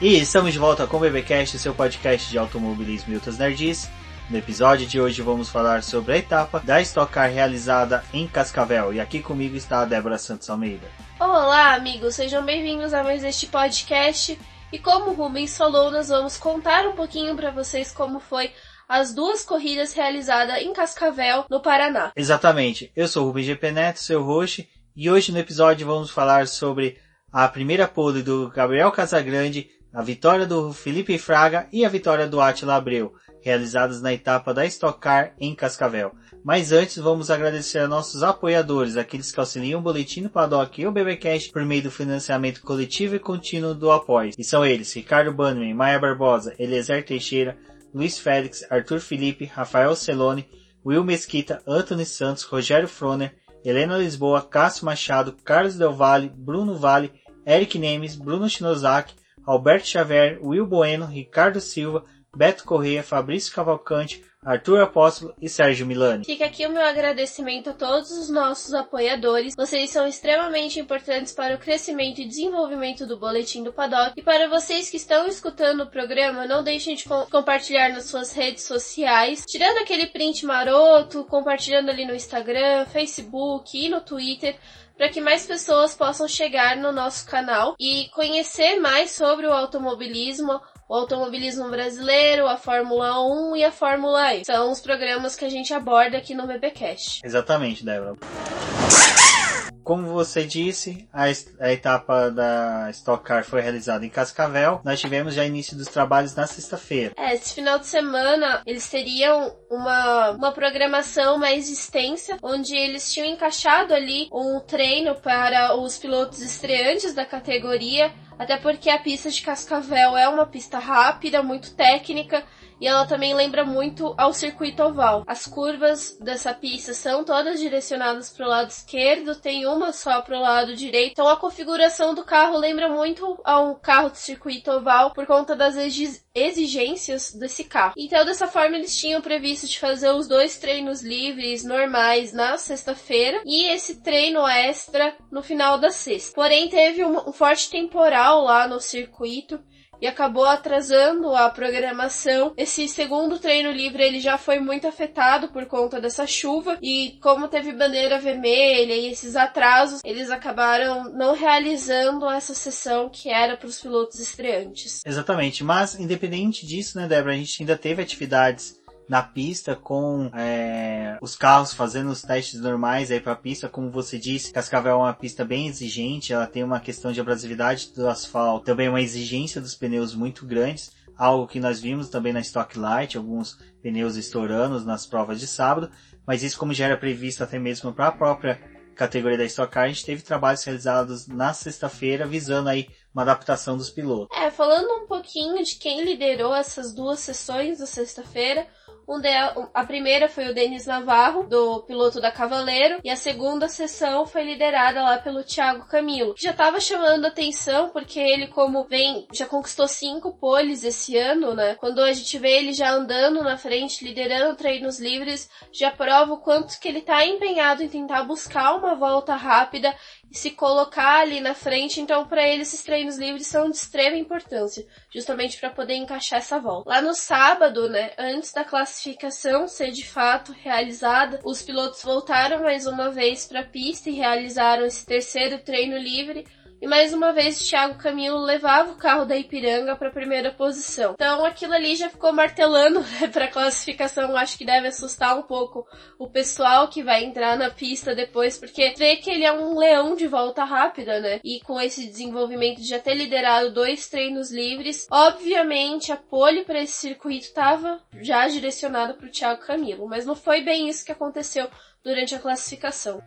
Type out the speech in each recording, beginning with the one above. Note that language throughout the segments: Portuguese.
E estamos de volta com o BBcast, seu podcast de automobilismo e outras nerds. No episódio de hoje vamos falar sobre a etapa da Stock Car realizada em Cascavel. E aqui comigo está a Débora Santos Almeida. Olá, amigos, sejam bem-vindos a mais este podcast. E como o Rubens falou, nós vamos contar um pouquinho para vocês como foi as duas corridas realizadas em Cascavel, no Paraná. Exatamente. Eu sou o Rubens GP Neto, seu host, e hoje no episódio vamos falar sobre a primeira pole do Gabriel Casagrande, a vitória do Felipe Fraga e a vitória do Attila Abreu realizadas na etapa da Stock Car em Cascavel. Mas antes vamos agradecer a nossos apoiadores, aqueles que auxiliam o Boletim do Paddock e o BBcast por meio do financiamento coletivo e contínuo do apoio. E são eles, Ricardo Bannerman, Maia Barbosa, Eliezer Teixeira, Luiz Félix, Arthur Felipe, Rafael Celone, Will Mesquita, Anthony Santos, Rogério Froner, Helena Lisboa, Cássio Machado, Carlos Del Valle, Bruno Vale, Eric Nemes, Bruno Shinozaki, Alberto Xavier, Will Bueno, Ricardo Silva, Beto Correia, Fabrício Cavalcante, Arthur Apóstolo e Sérgio Milani. Fica aqui o meu agradecimento a todos os nossos apoiadores. Vocês são extremamente importantes para o crescimento e desenvolvimento do Boletim do Paddock. E para vocês que estão escutando o programa, não deixem de com compartilhar nas suas redes sociais, tirando aquele print maroto, compartilhando ali no Instagram, Facebook e no Twitter para que mais pessoas possam chegar no nosso canal e conhecer mais sobre o automobilismo, o automobilismo brasileiro, a Fórmula 1 e a Fórmula E. São os programas que a gente aborda aqui no BBcast. Exatamente, Débora. Como você disse, a, a, etapa da Stock Car foi realizada em Cascavel. Nós tivemos já início dos trabalhos na sexta-feira. É, esse final de semana eles teriam uma, uma programação mais extensa, onde eles tinham encaixado ali um treino para os pilotos estreantes da categoria, até porque a pista de Cascavel é uma pista rápida, muito técnica e ela também lembra muito ao circuito oval. As curvas dessa pista são todas direcionadas para o lado esquerdo, tem uma só para o lado direito. Então a configuração do carro lembra muito a um carro de circuito oval por conta das exigências desse carro. Então dessa forma eles tinham previsto de fazer os dois treinos livres normais na sexta-feira e esse treino extra no final da sexta. Porém teve um, um forte temporal lá no circuito e acabou atrasando a programação. Esse segundo treino livre ele já foi muito afetado por conta dessa chuva e como teve bandeira vermelha e esses atrasos, eles acabaram não realizando essa sessão que era para os pilotos estreantes. Exatamente, mas independente disso, né, Débora, a gente ainda teve atividades na pista com é, os carros fazendo os testes normais aí para a pista, como você disse, Cascavel é uma pista bem exigente, ela tem uma questão de abrasividade do asfalto, também uma exigência dos pneus muito grandes, algo que nós vimos também na Stock Light, alguns pneus estourando nas provas de sábado, mas isso como já era previsto até mesmo para a própria categoria da Stock Car, a gente teve trabalhos realizados na sexta-feira visando aí uma adaptação dos pilotos. É, falando um pouquinho de quem liderou essas duas sessões da sexta-feira, um de, a primeira foi o Denis Navarro, do piloto da Cavaleiro, e a segunda sessão foi liderada lá pelo Thiago Camilo, que já estava chamando atenção porque ele, como vem, já conquistou cinco poles esse ano, né? Quando a gente vê ele já andando na frente, liderando treinos livres, já prova o quanto que ele está empenhado em tentar buscar uma volta rápida e se colocar ali na frente. Então, para ele, esses treinos livres são de extrema importância, justamente para poder encaixar essa volta. Lá no sábado, né, antes da classificação ser de fato realizada, os pilotos voltaram mais uma vez para a pista e realizaram esse terceiro treino livre e mais uma vez, Thiago Camilo levava o carro da Ipiranga para a primeira posição. Então aquilo ali já ficou martelando né, para a classificação. Acho que deve assustar um pouco o pessoal que vai entrar na pista depois, porque vê que ele é um leão de volta rápida, né? E com esse desenvolvimento de já ter liderado dois treinos livres, obviamente a pole para esse circuito estava já direcionada para o Thiago Camilo, mas não foi bem isso que aconteceu durante a classificação.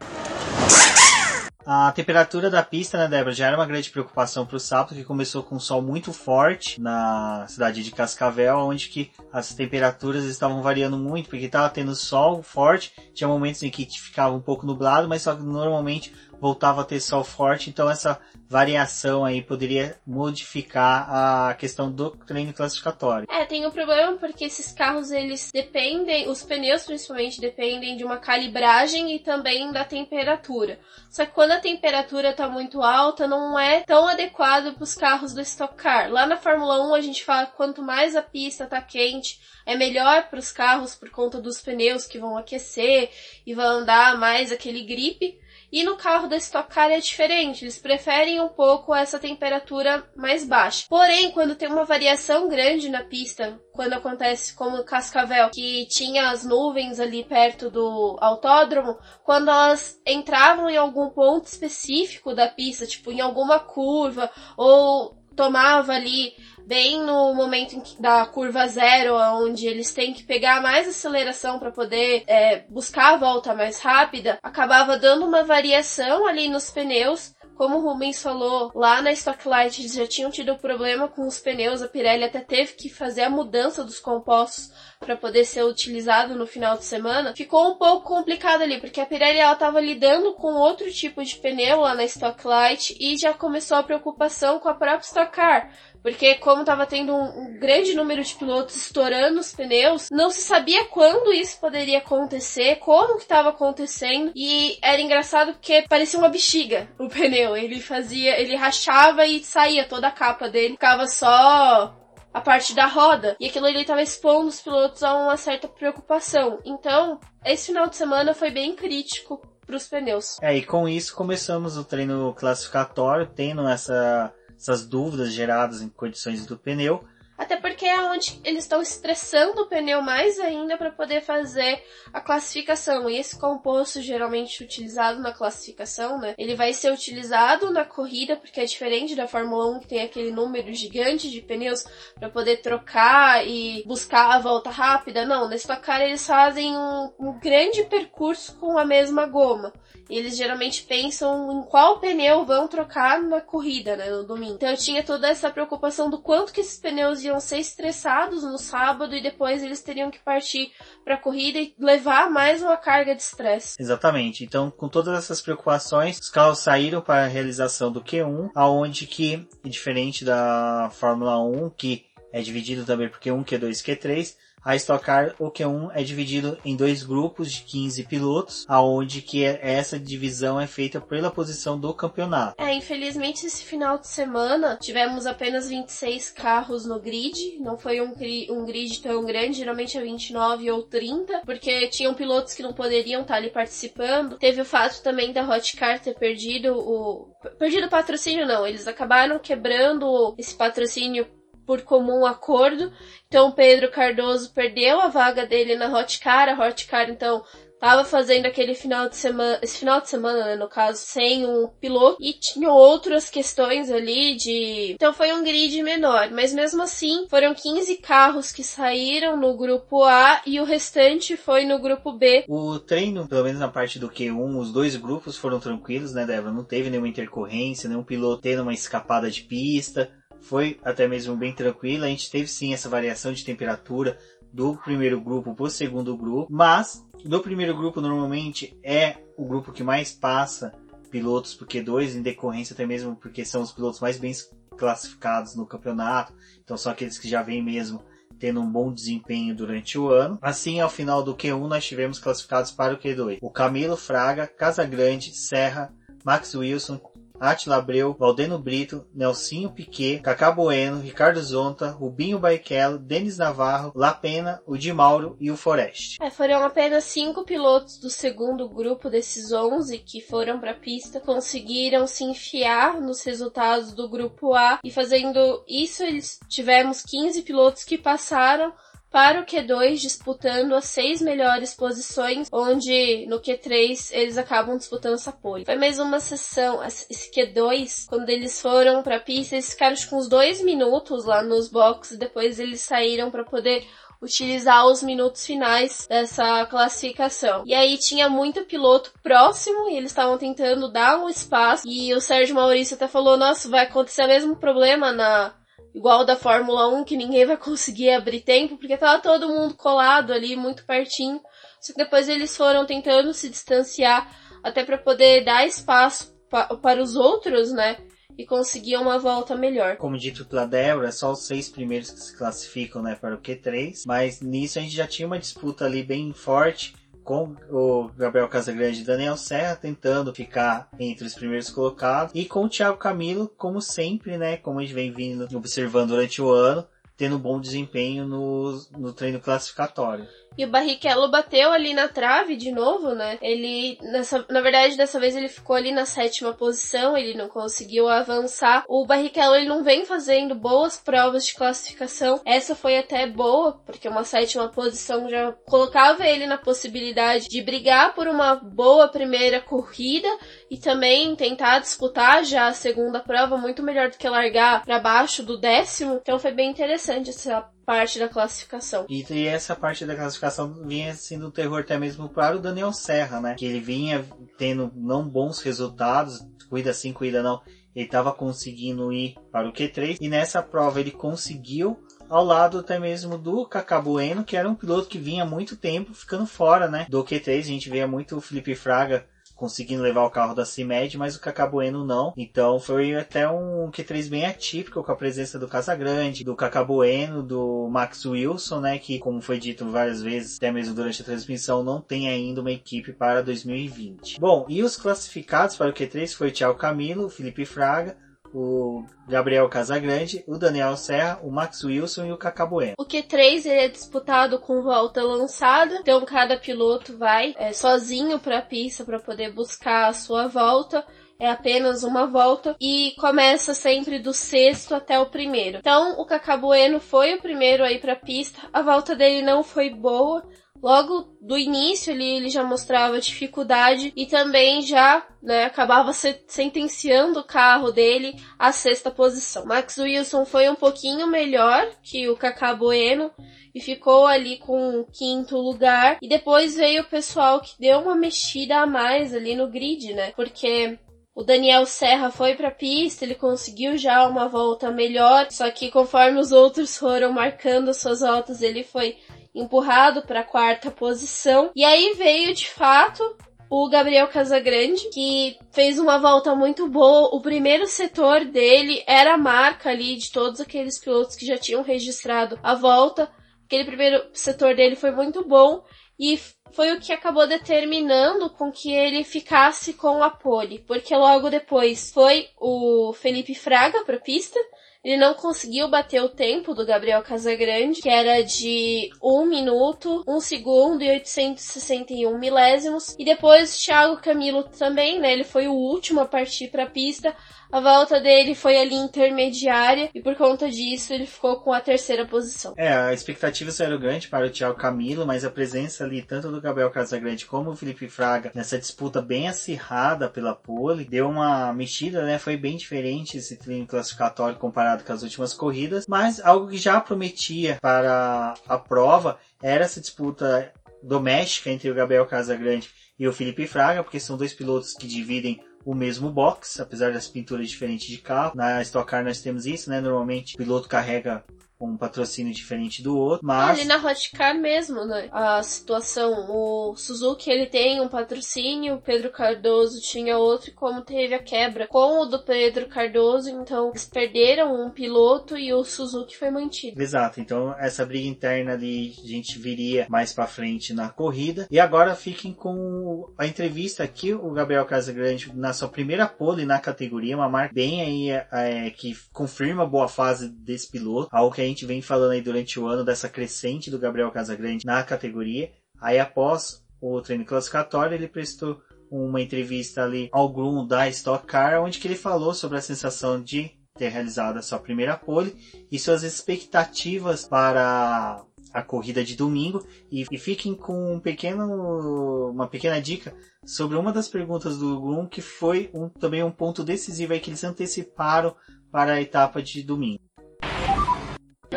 A temperatura da pista, né, Débora, já era uma grande preocupação para o sábado, que começou com um sol muito forte na cidade de Cascavel, onde que as temperaturas estavam variando muito, porque estava tendo sol forte, tinha momentos em que ficava um pouco nublado, mas só que normalmente voltava a ter sol forte, então essa variação aí poderia modificar a questão do treino classificatório. É, tem um problema porque esses carros eles dependem, os pneus principalmente dependem de uma calibragem e também da temperatura. Só que quando a temperatura está muito alta, não é tão adequado para os carros do Stock Car. Lá na Fórmula 1 a gente fala quanto mais a pista está quente, é melhor para os carros por conta dos pneus que vão aquecer e vão andar mais aquele gripe. E no carro da Stock Car é diferente, eles preferem um pouco essa temperatura mais baixa. Porém, quando tem uma variação grande na pista, quando acontece como Cascavel, que tinha as nuvens ali perto do autódromo, quando elas entravam em algum ponto específico da pista, tipo em alguma curva, ou tomava ali bem no momento da curva zero, onde eles têm que pegar mais aceleração para poder é, buscar a volta mais rápida, acabava dando uma variação ali nos pneus. Como o Rubens falou, lá na Stocklight eles já tinham tido problema com os pneus, a Pirelli até teve que fazer a mudança dos compostos para poder ser utilizado no final de semana, ficou um pouco complicado ali, porque a Pirelli ela estava lidando com outro tipo de pneu lá na Stocklight e já começou a preocupação com a própria Stock Car, porque como estava tendo um, um, grande número de pilotos estourando os pneus, não se sabia quando isso poderia acontecer, como que estava acontecendo, e era engraçado porque parecia uma bexiga o pneu. Ele fazia, ele rachava e saía toda a capa dele, ficava só a parte da roda. E aquilo ali estava expondo os pilotos a uma certa preocupação. Então, esse final de semana foi bem crítico para os pneus. É, e com isso começamos o treino classificatório, tendo essa essas dúvidas geradas em condições do pneu. Até porque é onde eles estão estressando o pneu mais ainda para poder fazer a classificação. E esse composto geralmente utilizado na classificação, né? Ele vai ser utilizado na corrida porque é diferente da Fórmula 1 que tem aquele número gigante de pneus para poder trocar e buscar a volta rápida. Não, nesse Car eles fazem um, um grande percurso com a mesma goma. E eles geralmente pensam em qual pneu vão trocar na corrida, né, no domingo. Então eu tinha toda essa preocupação do quanto que esses pneus iam ser estressados no sábado e depois eles teriam que partir para a corrida e levar mais uma carga de estresse. Exatamente. Então, com todas essas preocupações, os carros saíram para a realização do Q1, aonde que, diferente da Fórmula 1, que é dividido também por Q1, Q2 e Q3, a Stock Car, o Q1 é dividido em dois grupos de 15 pilotos, aonde que essa divisão é feita pela posição do campeonato. É, infelizmente esse final de semana tivemos apenas 26 carros no grid, não foi um, um grid tão grande, geralmente é 29 ou 30, porque tinham pilotos que não poderiam estar ali participando. Teve o fato também da Hot Car ter perdido o perdido o patrocínio não, eles acabaram quebrando esse patrocínio por comum acordo. Então Pedro Cardoso perdeu a vaga dele na Hotcar. A Hotcar então estava fazendo aquele final de semana, esse final de semana, né, no caso, sem um piloto e tinha outras questões ali de, então foi um grid menor, mas mesmo assim foram 15 carros que saíram no grupo A e o restante foi no grupo B. O treino, pelo menos na parte do Q1, os dois grupos foram tranquilos, né, Débora? Não teve nenhuma intercorrência, nenhum piloto tendo uma escapada de pista foi até mesmo bem tranquila. A gente teve sim essa variação de temperatura do primeiro grupo para o segundo grupo, mas do primeiro grupo normalmente é o grupo que mais passa pilotos porque dois em decorrência até mesmo porque são os pilotos mais bem classificados no campeonato, então são aqueles que já vêm mesmo tendo um bom desempenho durante o ano. Assim, ao final do Q1 nós tivemos classificados para o Q2 o Camilo Fraga, Casagrande, Serra, Max Wilson, Atila Abreu, Valdeno Brito, Nelsinho Piquet, Cacá Bueno, Ricardo Zonta, Rubinho Barrichello, Denis Navarro, Lapena, o Di Mauro e o Forest. É, foram apenas cinco pilotos do segundo grupo desses 11 que foram para a pista, conseguiram se enfiar nos resultados do grupo A e fazendo isso eles tivemos 15 pilotos que passaram para o Q2 disputando as seis melhores posições, onde no Q3 eles acabam disputando essa pole. Foi mais uma sessão, esse Q2, quando eles foram para a pista, eles ficaram com uns dois minutos lá nos boxes, depois eles saíram para poder utilizar os minutos finais dessa classificação. E aí tinha muito piloto próximo e eles estavam tentando dar um espaço. E o Sérgio Maurício até falou: Nossa, vai acontecer o mesmo problema na igual da Fórmula 1, que ninguém vai conseguir abrir tempo, porque tava todo mundo colado ali, muito pertinho. Só que depois eles foram tentando se distanciar até para poder dar espaço pa para os outros, né? E conseguir uma volta melhor. Como dito pela Débora, só os seis primeiros que se classificam né, para o Q3, mas nisso a gente já tinha uma disputa ali bem forte com o Gabriel Casagrande e Daniel Serra tentando ficar entre os primeiros colocados e com o Thiago Camilo, como sempre, né, como a gente vem vindo observando durante o ano, tendo um bom desempenho no, no treino classificatório. E o Barrichello bateu ali na trave de novo, né? Ele, nessa, na verdade, dessa vez ele ficou ali na sétima posição, ele não conseguiu avançar. O Barrichello ele não vem fazendo boas provas de classificação. Essa foi até boa, porque uma sétima posição já colocava ele na possibilidade de brigar por uma boa primeira corrida e também tentar disputar já a segunda prova muito melhor do que largar para baixo do décimo. Então foi bem interessante essa parte da classificação. E, e, essa parte da classificação vinha sendo um terror até mesmo para o Daniel Serra, né? Que ele vinha tendo não bons resultados, cuida sim, cuida não. Ele estava conseguindo ir para o Q3 e nessa prova ele conseguiu ao lado até mesmo do Cacabueno, que era um piloto que vinha muito tempo ficando fora, né? Do Q3 a gente via muito o Felipe Fraga conseguindo levar o carro da CIMED, mas o Cacabueno não. Então foi até um Q3 bem atípico com a presença do Casagrande, do Cacabueno, do Max Wilson, né, que como foi dito várias vezes, até mesmo durante a transmissão, não tem ainda uma equipe para 2020. Bom, e os classificados para o Q3 foi Thiago Camilo, Felipe Fraga, o Gabriel Casagrande, o Daniel Serra, o Max Wilson e o Cacabueno. O Q3 ele é disputado com volta lançada, então cada piloto vai é, sozinho para a pista para poder buscar a sua volta é apenas uma volta e começa sempre do sexto até o primeiro. Então, o Cacabueno foi o primeiro aí para a pista. A volta dele não foi boa, logo do início ali ele já mostrava dificuldade e também já né, acabava sentenciando o carro dele à sexta posição. Max Wilson foi um pouquinho melhor que o Kaká Bueno e ficou ali com o quinto lugar. E depois veio o pessoal que deu uma mexida a mais ali no grid, né? Porque o Daniel Serra foi para a pista, ele conseguiu já uma volta melhor, só que conforme os outros foram marcando suas voltas, ele foi empurrado para a quarta posição. E aí veio de fato o Gabriel Casagrande, que fez uma volta muito boa. O primeiro setor dele era a marca ali de todos aqueles pilotos que já tinham registrado a volta. Aquele primeiro setor dele foi muito bom e foi o que acabou determinando com que ele ficasse com a pole, porque logo depois foi o Felipe Fraga para pista ele não conseguiu bater o tempo do Gabriel Casagrande, que era de 1 minuto, 1 segundo e 861 milésimos. E depois Thiago Camilo também, né? Ele foi o último a partir para a pista, a volta dele foi ali intermediária e por conta disso ele ficou com a terceira posição. É, a expectativa era grande para o Thiago Camilo, mas a presença ali tanto do Gabriel Casagrande como do Felipe Fraga nessa disputa bem acirrada pela pole deu uma mexida, né? Foi bem diferente esse treino classificatório comparado com as últimas corridas, mas algo que já prometia para a prova era essa disputa doméstica entre o Gabriel Casagrande e o Felipe Fraga, porque são dois pilotos que dividem o mesmo box, apesar das pinturas diferentes de carro. Na Stock Car nós temos isso, né? Normalmente o piloto carrega um patrocínio diferente do outro, mas... Ali na Hotcar mesmo, né? A situação, o Suzuki ele tem um patrocínio, o Pedro Cardoso tinha outro, e como teve a quebra com o do Pedro Cardoso, então eles perderam um piloto e o Suzuki foi mantido. Exato, então essa briga interna ali a gente viria mais para frente na corrida. E agora fiquem com a entrevista aqui, o Gabriel Casagrande na sua primeira pole na categoria, uma marca bem aí é, que confirma a boa fase desse piloto, algo que a gente vem falando aí durante o ano dessa crescente do Gabriel Casagrande na categoria. Aí após o treino classificatório, ele prestou uma entrevista ali ao Groom da Stock Car, onde que ele falou sobre a sensação de ter realizado a sua primeira pole e suas expectativas para a corrida de domingo e, e fiquem com um pequeno, uma pequena dica sobre uma das perguntas do Groom que foi um, também um ponto decisivo aí que eles anteciparam para a etapa de domingo.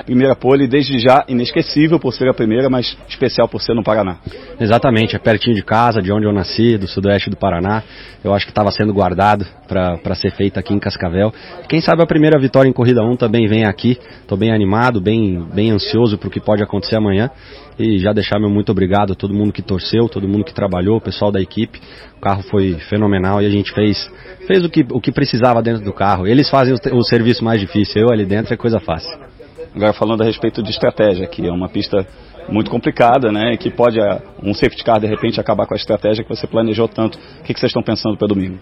Primeira pole, desde já inesquecível por ser a primeira, mas especial por ser no Paraná. Exatamente, é pertinho de casa, de onde eu nasci, do sudoeste do Paraná. Eu acho que estava sendo guardado para ser feito aqui em Cascavel. Quem sabe a primeira vitória em Corrida 1 também vem aqui. Estou bem animado, bem, bem ansioso para o que pode acontecer amanhã. E já deixar meu muito obrigado a todo mundo que torceu, todo mundo que trabalhou, o pessoal da equipe. O carro foi fenomenal e a gente fez, fez o, que, o que precisava dentro do carro. Eles fazem o, o serviço mais difícil, eu ali dentro é coisa fácil. Agora falando a respeito de estratégia, que é uma pista muito complicada, né? Que pode um safety car de repente acabar com a estratégia que você planejou tanto. O que vocês estão pensando para domingo?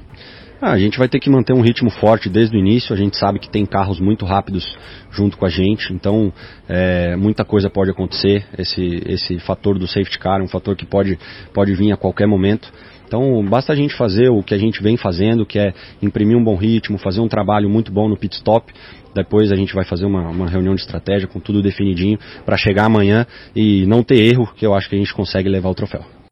Ah, a gente vai ter que manter um ritmo forte desde o início. A gente sabe que tem carros muito rápidos junto com a gente, então é, muita coisa pode acontecer. Esse, esse fator do safety car é um fator que pode, pode vir a qualquer momento. Então basta a gente fazer o que a gente vem fazendo, que é imprimir um bom ritmo, fazer um trabalho muito bom no pit stop. Depois a gente vai fazer uma, uma reunião de estratégia com tudo definidinho para chegar amanhã e não ter erro, que eu acho que a gente consegue levar o troféu.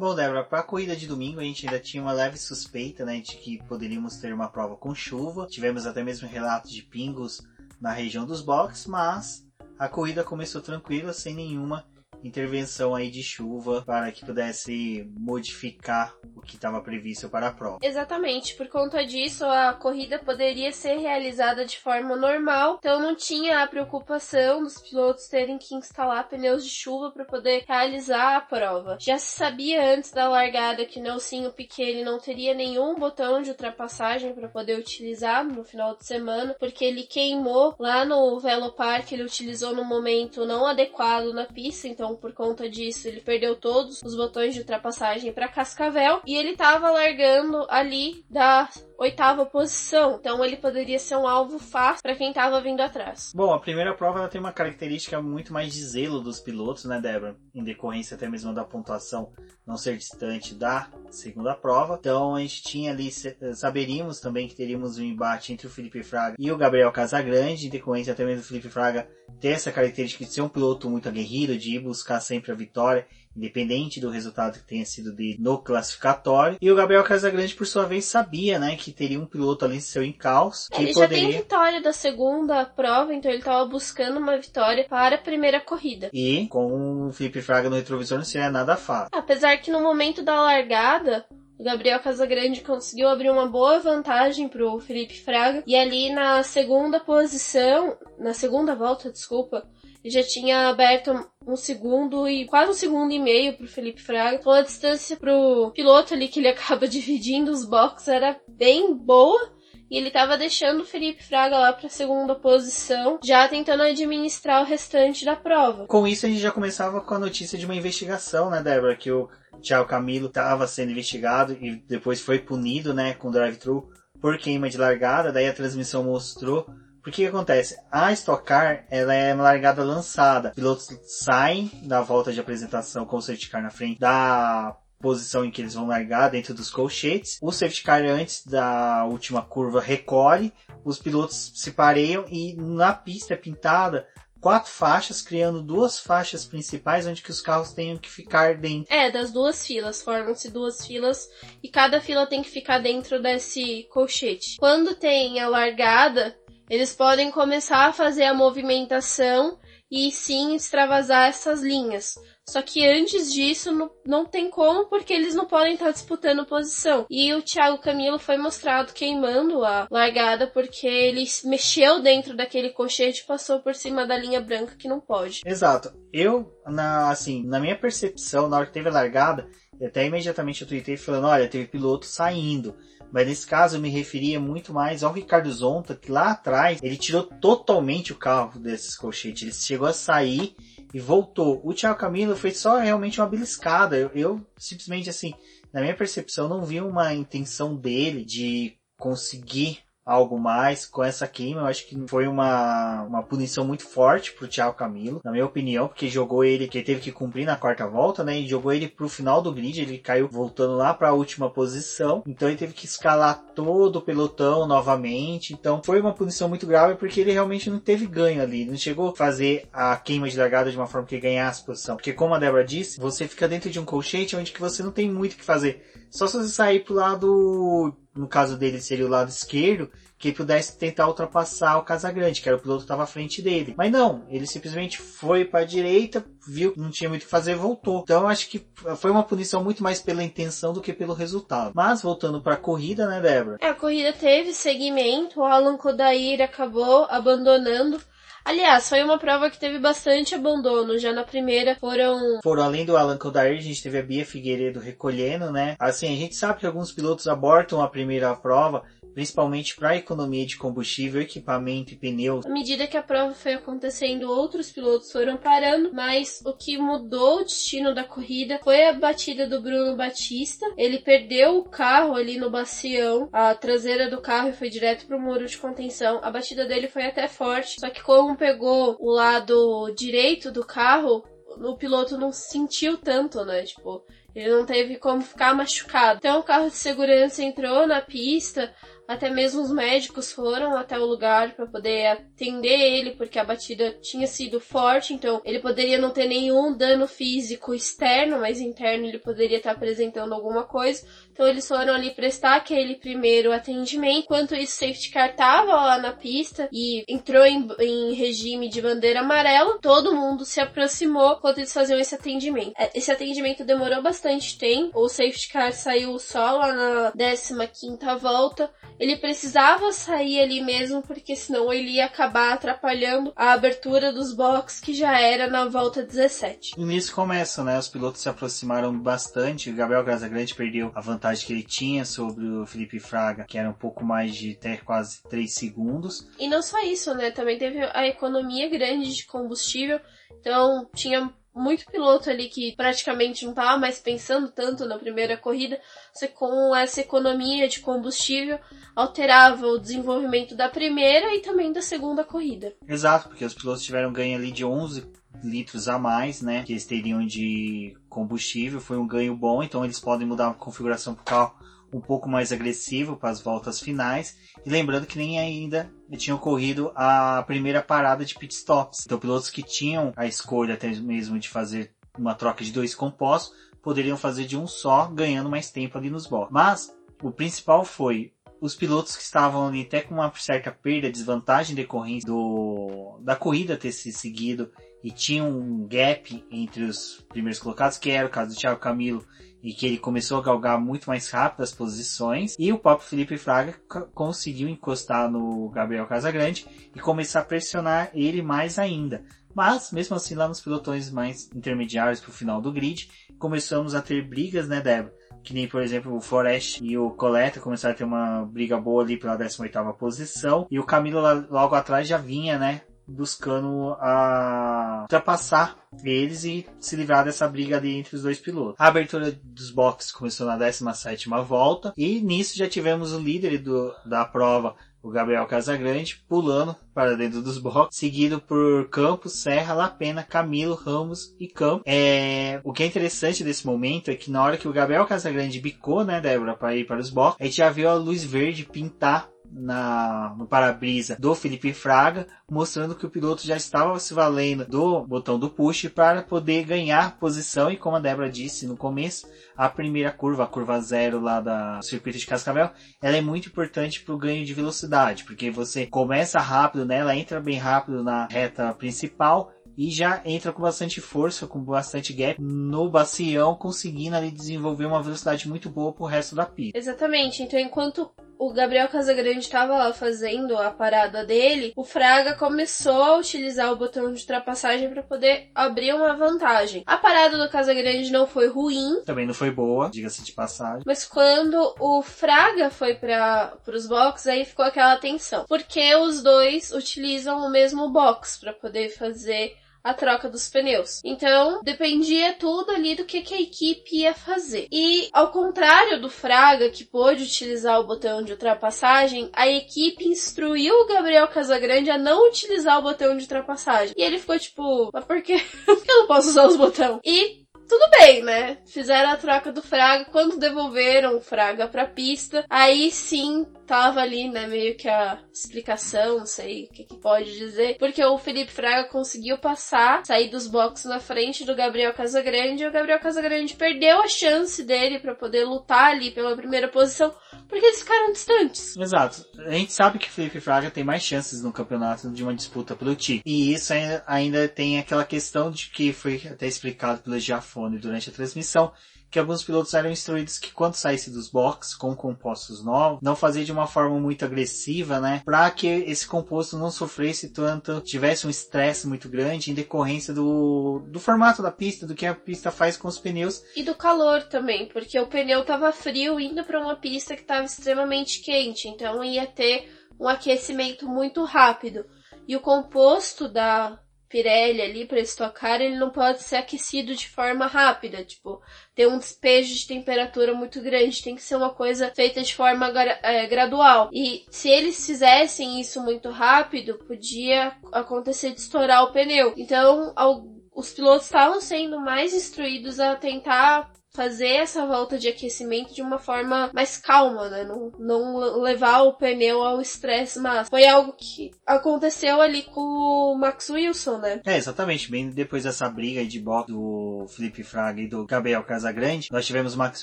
Bom, Débora, para a corrida de domingo a gente ainda tinha uma leve suspeita né, de que poderíamos ter uma prova com chuva. Tivemos até mesmo relatos de pingos na região dos boxes, mas a corrida começou tranquila, sem nenhuma intervenção aí de chuva para que pudesse modificar o que estava previsto para a prova. Exatamente, por conta disso a corrida poderia ser realizada de forma normal, então não tinha a preocupação dos pilotos terem que instalar pneus de chuva para poder realizar a prova. Já se sabia antes da largada que o Nelsinho Piquet ele não teria nenhum botão de ultrapassagem para poder utilizar no final de semana, porque ele queimou lá no Velo Park, ele utilizou no momento não adequado na pista, então então por conta disso ele perdeu todos os botões de ultrapassagem para Cascavel. E ele estava largando ali da oitava posição, então ele poderia ser um alvo fácil para quem estava vindo atrás. Bom, a primeira prova ela tem uma característica muito mais de zelo dos pilotos, né, Débora? Em decorrência até mesmo da pontuação não ser distante da segunda prova. Então a gente tinha ali, saberíamos também que teríamos um embate entre o Felipe Fraga e o Gabriel Casagrande, em decorrência até mesmo do Felipe Fraga ter essa característica de ser um piloto muito aguerrido, de ir buscar sempre a vitória independente do resultado que tenha sido dele no classificatório. E o Gabriel Casagrande, por sua vez, sabia, né, que teria um piloto ali seu em caos. Que ele poderia... já tem vitória da segunda prova, então ele estava buscando uma vitória para a primeira corrida. E com o Felipe Fraga no retrovisor não seria nada fácil. Apesar que no momento da largada, o Gabriel Casagrande conseguiu abrir uma boa vantagem para o Felipe Fraga. E ali na segunda posição, na segunda volta, desculpa, já tinha aberto um segundo e quase um segundo e meio pro Felipe Fraga. Então a distância pro piloto ali que ele acaba dividindo os boxes era bem boa. E ele estava deixando o Felipe Fraga lá para a segunda posição, já tentando administrar o restante da prova. Com isso, a gente já começava com a notícia de uma investigação, né, Débora? Que o Thiago Camilo estava sendo investigado e depois foi punido, né, com drive-thru por queima de largada. Daí a transmissão mostrou porque que acontece? A Stock Car, ela é uma largada lançada. Pilotos saem da volta de apresentação com o safety car na frente da posição em que eles vão largar dentro dos colchetes. O safety car antes da última curva recolhe, os pilotos se pareiam e na pista pintada quatro faixas, criando duas faixas principais onde que os carros tenham que ficar dentro. É, das duas filas, formam-se duas filas e cada fila tem que ficar dentro desse colchete. Quando tem a largada, eles podem começar a fazer a movimentação e sim extravasar essas linhas. Só que antes disso não, não tem como porque eles não podem estar disputando posição. E o Thiago Camilo foi mostrado queimando a largada porque ele mexeu dentro daquele colchete e passou por cima da linha branca que não pode. Exato. Eu, na, assim, na minha percepção, na hora que teve a largada, até imediatamente eu tuitei falando, olha, teve piloto saindo. Mas nesse caso eu me referia muito mais ao Ricardo Zonta, que lá atrás ele tirou totalmente o carro desses colchetes. Ele chegou a sair e voltou. O Thiago Camilo foi só realmente uma beliscada. Eu, eu simplesmente assim, na minha percepção, não vi uma intenção dele de conseguir algo mais com essa queima. Eu acho que foi uma, uma punição muito forte pro Thiago Camilo, na minha opinião, porque jogou ele, que ele teve que cumprir na quarta volta, né? E jogou ele pro final do grid, ele caiu voltando lá para a última posição. Então ele teve que escalar todo o pelotão novamente. Então foi uma punição muito grave porque ele realmente não teve ganho ali, não chegou a fazer a queima de largada de uma forma que ganhasse posição. Porque como a Débora disse, você fica dentro de um colchete onde que você não tem muito o que fazer. Só se você sair pro lado no caso dele seria o lado esquerdo, que pudesse tentar ultrapassar o Casagrande, que era o piloto que estava à frente dele. Mas não, ele simplesmente foi para a direita, viu que não tinha muito o que fazer, voltou. Então acho que foi uma punição muito mais pela intenção do que pelo resultado. Mas voltando para a corrida, né, Débora? É, a corrida teve seguimento, o Alan Kodair acabou abandonando Aliás, foi uma prova que teve bastante abandono. Já na primeira foram. Foram além do Alan Kodair, a gente teve a Bia Figueiredo recolhendo, né? Assim, a gente sabe que alguns pilotos abortam a primeira prova principalmente para a economia de combustível, equipamento e pneus. À medida que a prova foi acontecendo, outros pilotos foram parando, mas o que mudou o destino da corrida foi a batida do Bruno Batista. Ele perdeu o carro ali no bacião, a traseira do carro foi direto pro muro de contenção. A batida dele foi até forte, só que como pegou o lado direito do carro, o piloto não sentiu tanto, né? Tipo, ele não teve como ficar machucado. Então o carro de segurança entrou na pista, até mesmo os médicos foram até o lugar para poder atender ele, porque a batida tinha sido forte, então ele poderia não ter nenhum dano físico externo, mas interno ele poderia estar apresentando alguma coisa. Então eles foram ali prestar aquele primeiro atendimento. Enquanto isso, o safety car tava lá na pista e entrou em, em regime de bandeira amarela. Todo mundo se aproximou enquanto eles faziam esse atendimento. É, esse atendimento demorou bastante tempo. O safety car saiu só lá na 15 quinta volta ele precisava sair ali mesmo, porque senão ele ia acabar atrapalhando a abertura dos boxes que já era na volta 17. E nisso começa, né? Os pilotos se aproximaram bastante. O Gabriel Casagrande perdeu a vantagem que ele tinha sobre o Felipe Fraga, que era um pouco mais de até quase 3 segundos. E não só isso, né? Também teve a economia grande de combustível. Então tinha muito piloto ali que praticamente não estava mais pensando tanto na primeira corrida, você com essa economia de combustível alterava o desenvolvimento da primeira e também da segunda corrida. Exato, porque os pilotos tiveram ganho ali de 11 litros a mais, né, que eles teriam de combustível, foi um ganho bom, então eles podem mudar a configuração do carro um pouco mais agressivo para as voltas finais. E lembrando que nem ainda tinha ocorrido a primeira parada de pit stops. Então pilotos que tinham a escolha até mesmo de fazer uma troca de dois compostos poderiam fazer de um só, ganhando mais tempo ali nos boxes. Mas o principal foi os pilotos que estavam ali até com uma certa perda, desvantagem decorrente do, da corrida ter se seguido e tinha um gap entre os primeiros colocados, que era o caso do Thiago Camilo e que ele começou a galgar muito mais rápido as posições. E o próprio Felipe Fraga conseguiu encostar no Gabriel Casagrande e começar a pressionar ele mais ainda. Mas, mesmo assim, lá nos pilotões mais intermediários para o final do grid, começamos a ter brigas, né, Débora? Que nem, por exemplo, o Forest e o Coleta começaram a ter uma briga boa ali pela 18ª posição. E o Camilo logo atrás já vinha, né, buscando a ultrapassar eles e se livrar dessa briga ali entre os dois pilotos. A abertura dos boxes começou na 17 volta e nisso já tivemos o líder do, da prova, o Gabriel Casagrande, pulando para dentro dos boxes, seguido por Campos, Serra, Lapena, Camilo, Ramos e Campos. É, o que é interessante desse momento é que na hora que o Gabriel Casagrande bicou, né, Débora, para ir para os boxes, a gente já viu a luz verde pintar na, no para-brisa do Felipe Fraga, mostrando que o piloto já estava se valendo do botão do push para poder ganhar posição e como a Débora disse no começo, a primeira curva, a curva zero lá da circuito de Cascavel, ela é muito importante para o ganho de velocidade, porque você começa rápido nela, entra bem rápido na reta principal e já entra com bastante força, com bastante gap no bacião, conseguindo ali desenvolver uma velocidade muito boa pro resto da pista. Exatamente. Então, enquanto o Gabriel Casagrande estava lá fazendo a parada dele, o Fraga começou a utilizar o botão de ultrapassagem para poder abrir uma vantagem. A parada do Casagrande não foi ruim. Também não foi boa, diga-se de passagem. Mas quando o Fraga foi para os boxes, aí ficou aquela tensão. Porque os dois utilizam o mesmo box para poder fazer a troca dos pneus. Então, dependia tudo ali do que, que, a equipe ia fazer. E, ao contrário do Fraga, que pôde utilizar o botão de ultrapassagem, a equipe instruiu o Gabriel Casagrande a não utilizar o botão de ultrapassagem. E ele ficou tipo, mas por que eu não posso usar os botões? E tudo bem, né? Fizeram a troca do Fraga. Quando devolveram o Fraga pra pista, aí sim faltava ali, né, meio que a explicação, não sei o que, que pode dizer, porque o Felipe Fraga conseguiu passar, sair dos boxes na frente do Gabriel Casagrande e o Gabriel Casagrande perdeu a chance dele para poder lutar ali pela primeira posição, porque eles ficaram distantes. Exato. A gente sabe que o Felipe Fraga tem mais chances no campeonato de uma disputa pelo título. E isso ainda, ainda tem aquela questão de que foi até explicado pelo Giafone durante a transmissão, que alguns pilotos eram instruídos que quando saísse dos boxes com compostos novos, não fazer de uma forma muito agressiva, né? Para que esse composto não sofresse tanto, tivesse um estresse muito grande em decorrência do, do formato da pista, do que a pista faz com os pneus. E do calor também, porque o pneu estava frio indo para uma pista que estava extremamente quente, então ia ter um aquecimento muito rápido. E o composto da Pirelli ali para estocar, ele não pode ser aquecido de forma rápida, tipo, ter um despejo de temperatura muito grande, tem que ser uma coisa feita de forma é, gradual. E se eles fizessem isso muito rápido, podia acontecer de estourar o pneu. Então, ao, os pilotos estavam sendo mais instruídos a tentar fazer essa volta de aquecimento de uma forma mais calma, né? Não, não levar o pneu ao estresse máximo. Foi algo que aconteceu ali com o Max Wilson, né? É, exatamente. Bem depois dessa briga de boxe do Felipe Fraga e do Gabriel Casagrande, nós tivemos Max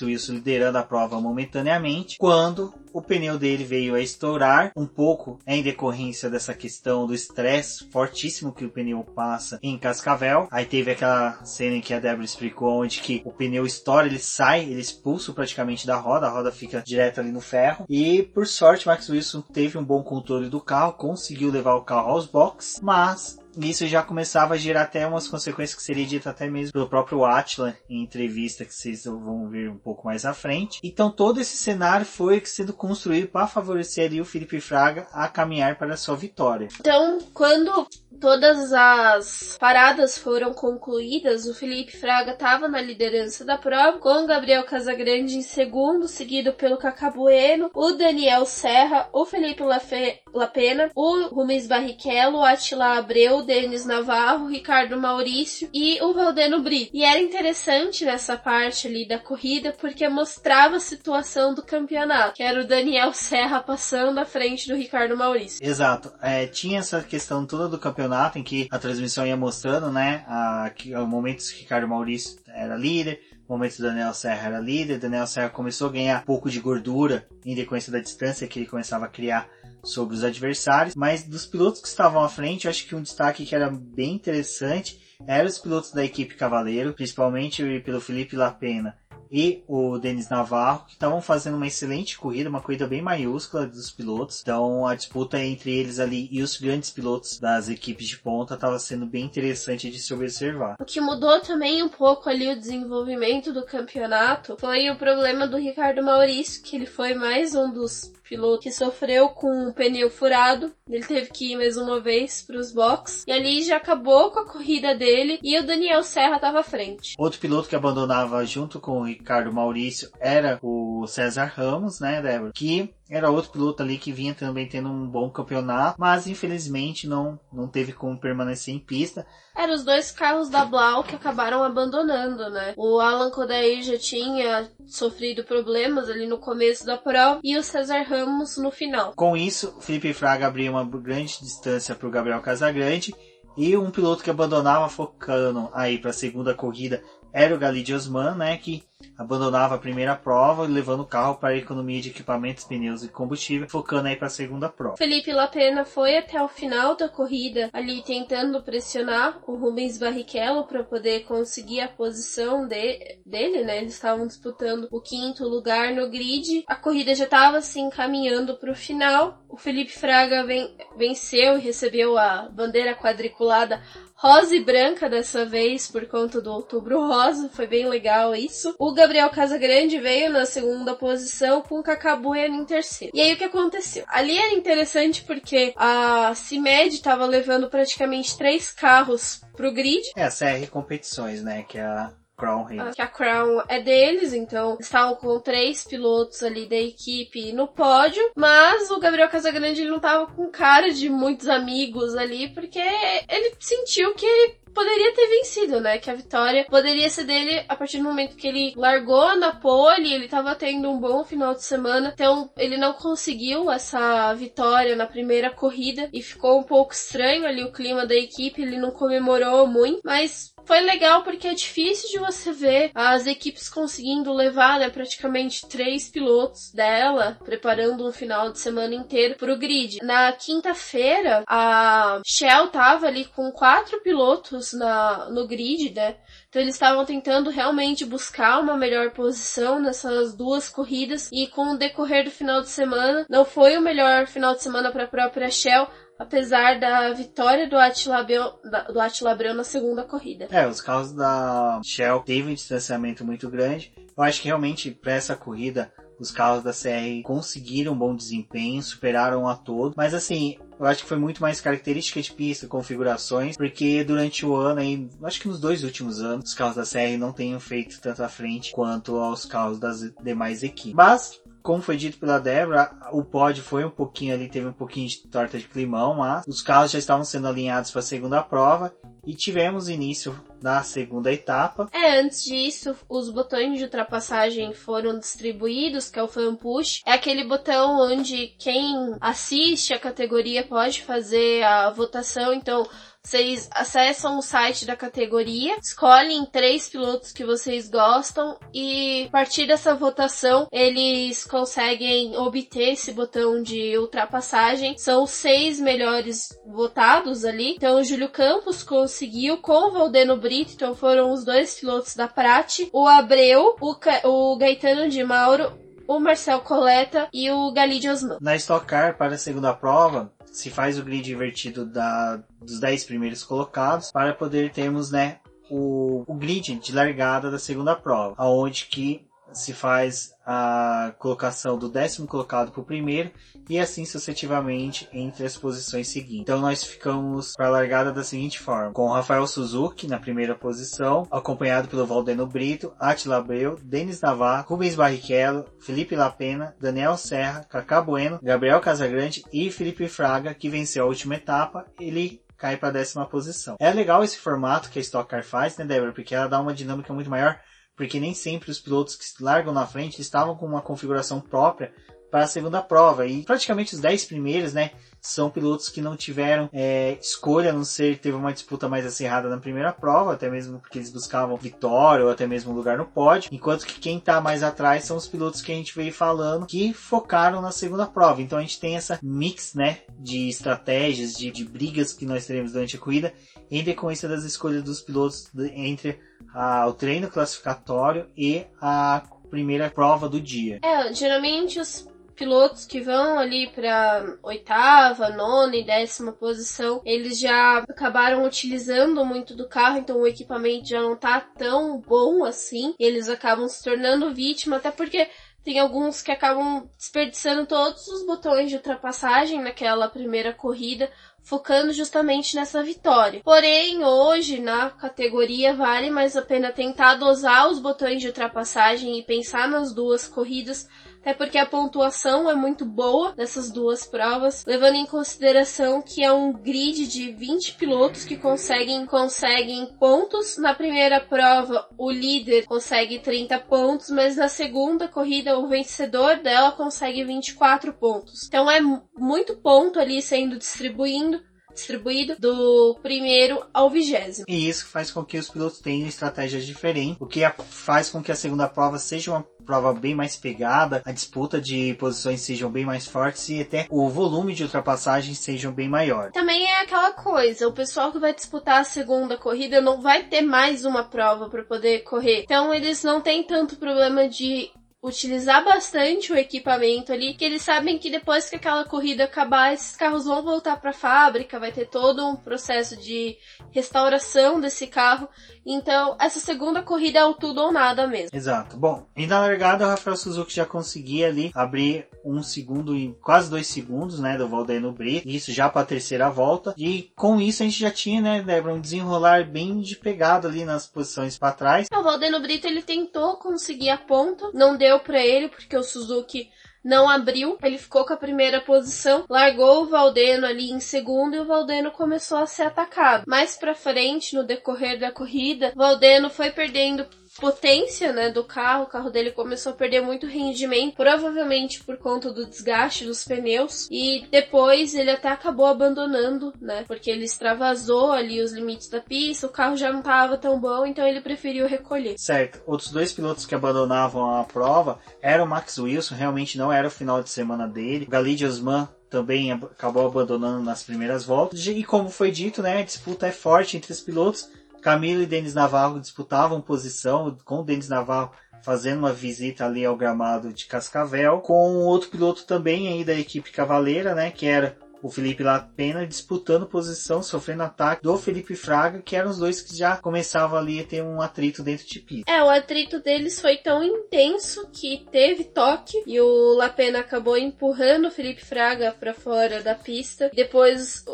Wilson liderando a prova momentaneamente, quando o pneu dele veio a estourar um pouco em decorrência dessa questão do estresse fortíssimo que o pneu passa em Cascavel. Aí teve aquela cena em que a Débora explicou onde que o pneu estoura, ele sai, ele expulsa praticamente da roda, a roda fica direto ali no ferro. E por sorte, Max Wilson teve um bom controle do carro, conseguiu levar o carro aos boxes, mas isso já começava a gerar até umas consequências que seria dito até mesmo pelo próprio Atila em entrevista que vocês vão ver um pouco mais à frente. Então todo esse cenário foi sendo construído para favorecer ali o Felipe Fraga a caminhar para a sua vitória. Então, quando todas as paradas foram concluídas, o Felipe Fraga estava na liderança da prova, com Gabriel Casagrande em segundo, seguido pelo Cacabueno, o Daniel Serra, o Felipe Lafe, Lapena, o Rubens Barrichello, o Atila Abreu, o Denis Navarro, o Ricardo Maurício e o Valdeno Brito. E era interessante nessa parte ali da corrida porque mostrava a situação do campeonato, que era o Daniel Serra passando à frente do Ricardo Maurício. Exato. É, tinha essa questão toda do campeonato campeonato em que a transmissão ia mostrando, né, a, a momentos que Ricardo Maurício era líder, momentos Daniel Serra era líder, Daniel Serra começou a ganhar um pouco de gordura em decorrência da distância que ele começava a criar sobre os adversários, mas dos pilotos que estavam à frente, eu acho que um destaque que era bem interessante eram os pilotos da equipe Cavaleiro, principalmente pelo Felipe Lapena e o Denis Navarro, que estavam fazendo uma excelente corrida, uma corrida bem maiúscula dos pilotos. Então a disputa entre eles ali e os grandes pilotos das equipes de ponta estava sendo bem interessante de se observar. O que mudou também um pouco ali o desenvolvimento do campeonato foi o problema do Ricardo Maurício, que ele foi mais um dos piloto que sofreu com o pneu furado. Ele teve que ir mais uma vez para os boxes. E ali já acabou com a corrida dele e o Daniel Serra estava à frente. Outro piloto que abandonava junto com o Ricardo Maurício era o César Ramos, né, Débora? Que era outro piloto ali que vinha também tendo um bom campeonato, mas infelizmente não, não teve como permanecer em pista. Eram os dois carros da Blau que acabaram abandonando, né? O Alan Kodair já tinha sofrido problemas ali no começo da prova e o César Ramos no final. Com isso, Felipe Fraga abriu uma grande distância para o Gabriel Casagrande e um piloto que abandonava focando aí para a segunda corrida era o Galide Osman, né, que abandonava a primeira prova, levando o carro para a economia de equipamentos, pneus e combustível, focando aí para a segunda prova. Felipe Lapena foi até o final da corrida ali tentando pressionar o Rubens Barrichello para poder conseguir a posição de, dele, né? Eles estavam disputando o quinto lugar no grid. A corrida já estava se assim, encaminhando para o final. O Felipe Fraga ven, venceu e recebeu a bandeira quadriculada rosa e branca dessa vez por conta do outubro rosa, foi bem legal isso. O Gabriel Casagrande veio na segunda posição com o Cacabueno em terceiro. E aí o que aconteceu? Ali era interessante porque a CIMED estava levando praticamente três carros pro grid. É, a CR Competições, né, que é a Crown Race. Que a Crown é deles, então estavam com três pilotos ali da equipe no pódio, mas o Gabriel Casagrande ele não tava com cara de muitos amigos ali, porque ele sentiu que ele poderia ter vencido, né? Que a vitória poderia ser dele a partir do momento que ele largou na pole, ele tava tendo um bom final de semana, então ele não conseguiu essa vitória na primeira corrida e ficou um pouco estranho ali o clima da equipe, ele não comemorou muito, mas foi legal porque é difícil de você ver as equipes conseguindo levar, né, praticamente três pilotos dela, preparando um final de semana inteiro pro grid. Na quinta-feira, a Shell tava ali com quatro pilotos na, no grid, né? Então eles estavam tentando realmente buscar uma melhor posição nessas duas corridas e com o decorrer do final de semana, não foi o melhor final de semana para a própria Shell, apesar da vitória do Attila, Abreu, do Attila Abreu na segunda corrida. É, os carros da Shell teve um distanciamento muito grande. Eu acho que realmente para essa corrida os carros da CR conseguiram um bom desempenho, superaram a todo. Mas assim, eu acho que foi muito mais característica de pista, configurações, porque durante o ano aí, acho que nos dois últimos anos, os carros da CR não tenham feito tanto à frente quanto aos carros das demais equipes. Mas como foi dito pela Débora, o pódio foi um pouquinho ali, teve um pouquinho de torta de climão, mas os carros já estavam sendo alinhados para a segunda prova e tivemos início da segunda etapa. É, antes disso, os botões de ultrapassagem foram distribuídos, que é o fan push. É aquele botão onde quem assiste a categoria pode fazer a votação, então vocês acessam o site da categoria, escolhem três pilotos que vocês gostam e a partir dessa votação eles conseguem obter esse botão de ultrapassagem. São os seis melhores votados ali. Então o Júlio Campos conseguiu com o Valdeno Brito, então foram os dois pilotos da Prate, o Abreu, o, Ca... o Gaetano de Mauro, o Marcel Coleta e o Galide Osman. Na Stock Car, para a segunda prova, se faz o grid invertido da, dos 10 primeiros colocados para poder termos né, o, o grid de largada da segunda prova, aonde que se faz a colocação do décimo colocado para o primeiro e assim sucessivamente entre as posições seguintes. Então nós ficamos para a largada da seguinte forma: com Rafael Suzuki na primeira posição, acompanhado pelo Valdeno Brito, Attila Abreu, Denis Navarro, Rubens Barrichello, Felipe Lapena, Daniel Serra, Cacá Bueno, Gabriel Casagrande e Felipe Fraga, que venceu a última etapa. Ele cai para a décima posição. É legal esse formato que a Stock Car faz, né, Débora? Porque ela dá uma dinâmica muito maior porque nem sempre os pilotos que largam na frente estavam com uma configuração própria para a segunda prova. E praticamente os 10 primeiros, né, são pilotos que não tiveram é, escolha, a não ser teve uma disputa mais acirrada na primeira prova, até mesmo porque eles buscavam vitória ou até mesmo lugar no pódio, enquanto que quem está mais atrás são os pilotos que a gente veio falando que focaram na segunda prova. Então a gente tem essa mix, né, de estratégias, de, de brigas que nós teremos durante a corrida, em decorrência das escolhas dos pilotos entre a, o treino classificatório e a primeira prova do dia. É, geralmente os pilotos que vão ali para oitava, nona e décima posição, eles já acabaram utilizando muito do carro, então o equipamento já não tá tão bom assim. Eles acabam se tornando vítima, até porque tem alguns que acabam desperdiçando todos os botões de ultrapassagem naquela primeira corrida, focando justamente nessa vitória. Porém, hoje na categoria vale mais a pena tentar dosar os botões de ultrapassagem e pensar nas duas corridas até porque a pontuação é muito boa nessas duas provas, levando em consideração que é um grid de 20 pilotos que conseguem conseguem pontos. Na primeira prova, o líder consegue 30 pontos, mas na segunda corrida, o vencedor dela consegue 24 pontos. Então é muito ponto ali sendo distribuindo distribuído do primeiro ao vigésimo. E isso faz com que os pilotos tenham estratégias diferentes, o que faz com que a segunda prova seja uma prova bem mais pegada, a disputa de posições sejam bem mais fortes e até o volume de ultrapassagens sejam bem maior. Também é aquela coisa, o pessoal que vai disputar a segunda corrida não vai ter mais uma prova para poder correr. Então eles não têm tanto problema de utilizar bastante o equipamento ali, que eles sabem que depois que aquela corrida acabar, esses carros vão voltar para a fábrica, vai ter todo um processo de restauração desse carro. Então, essa segunda corrida é o tudo ou nada mesmo. Exato. Bom, e na largada o Rafael Suzuki já conseguia ali abrir um segundo e quase dois segundos, né, do Valdeno Brito, isso já para a terceira volta. E com isso a gente já tinha, né, Débora, um desenrolar bem de pegada ali nas posições para trás. O Valdeno Brito ele tentou conseguir a ponta, não deu para ele porque o Suzuki não abriu, ele ficou com a primeira posição, largou o Valdeno ali em segundo e o Valdeno começou a ser atacado. Mais pra frente, no decorrer da corrida, Valdeno foi perdendo potência, né, do carro, o carro dele começou a perder muito rendimento, provavelmente por conta do desgaste dos pneus, e depois ele até acabou abandonando, né, porque ele extravasou ali os limites da pista, o carro já não estava tão bom, então ele preferiu recolher. Certo. Outros dois pilotos que abandonavam a prova eram o Max Wilson, realmente não era o final de semana dele, o Galid Osman também acabou abandonando nas primeiras voltas. E como foi dito, né, a disputa é forte entre os pilotos. Camilo e Denis Navarro disputavam posição, com o Denis Navarro fazendo uma visita ali ao gramado de Cascavel, com outro piloto também aí da equipe cavaleira, né, que era o Felipe Lapena disputando posição, sofrendo ataque do Felipe Fraga, que eram os dois que já começavam ali a ter um atrito dentro de pista. É, o atrito deles foi tão intenso que teve toque e o Lapena acabou empurrando o Felipe Fraga para fora da pista. Depois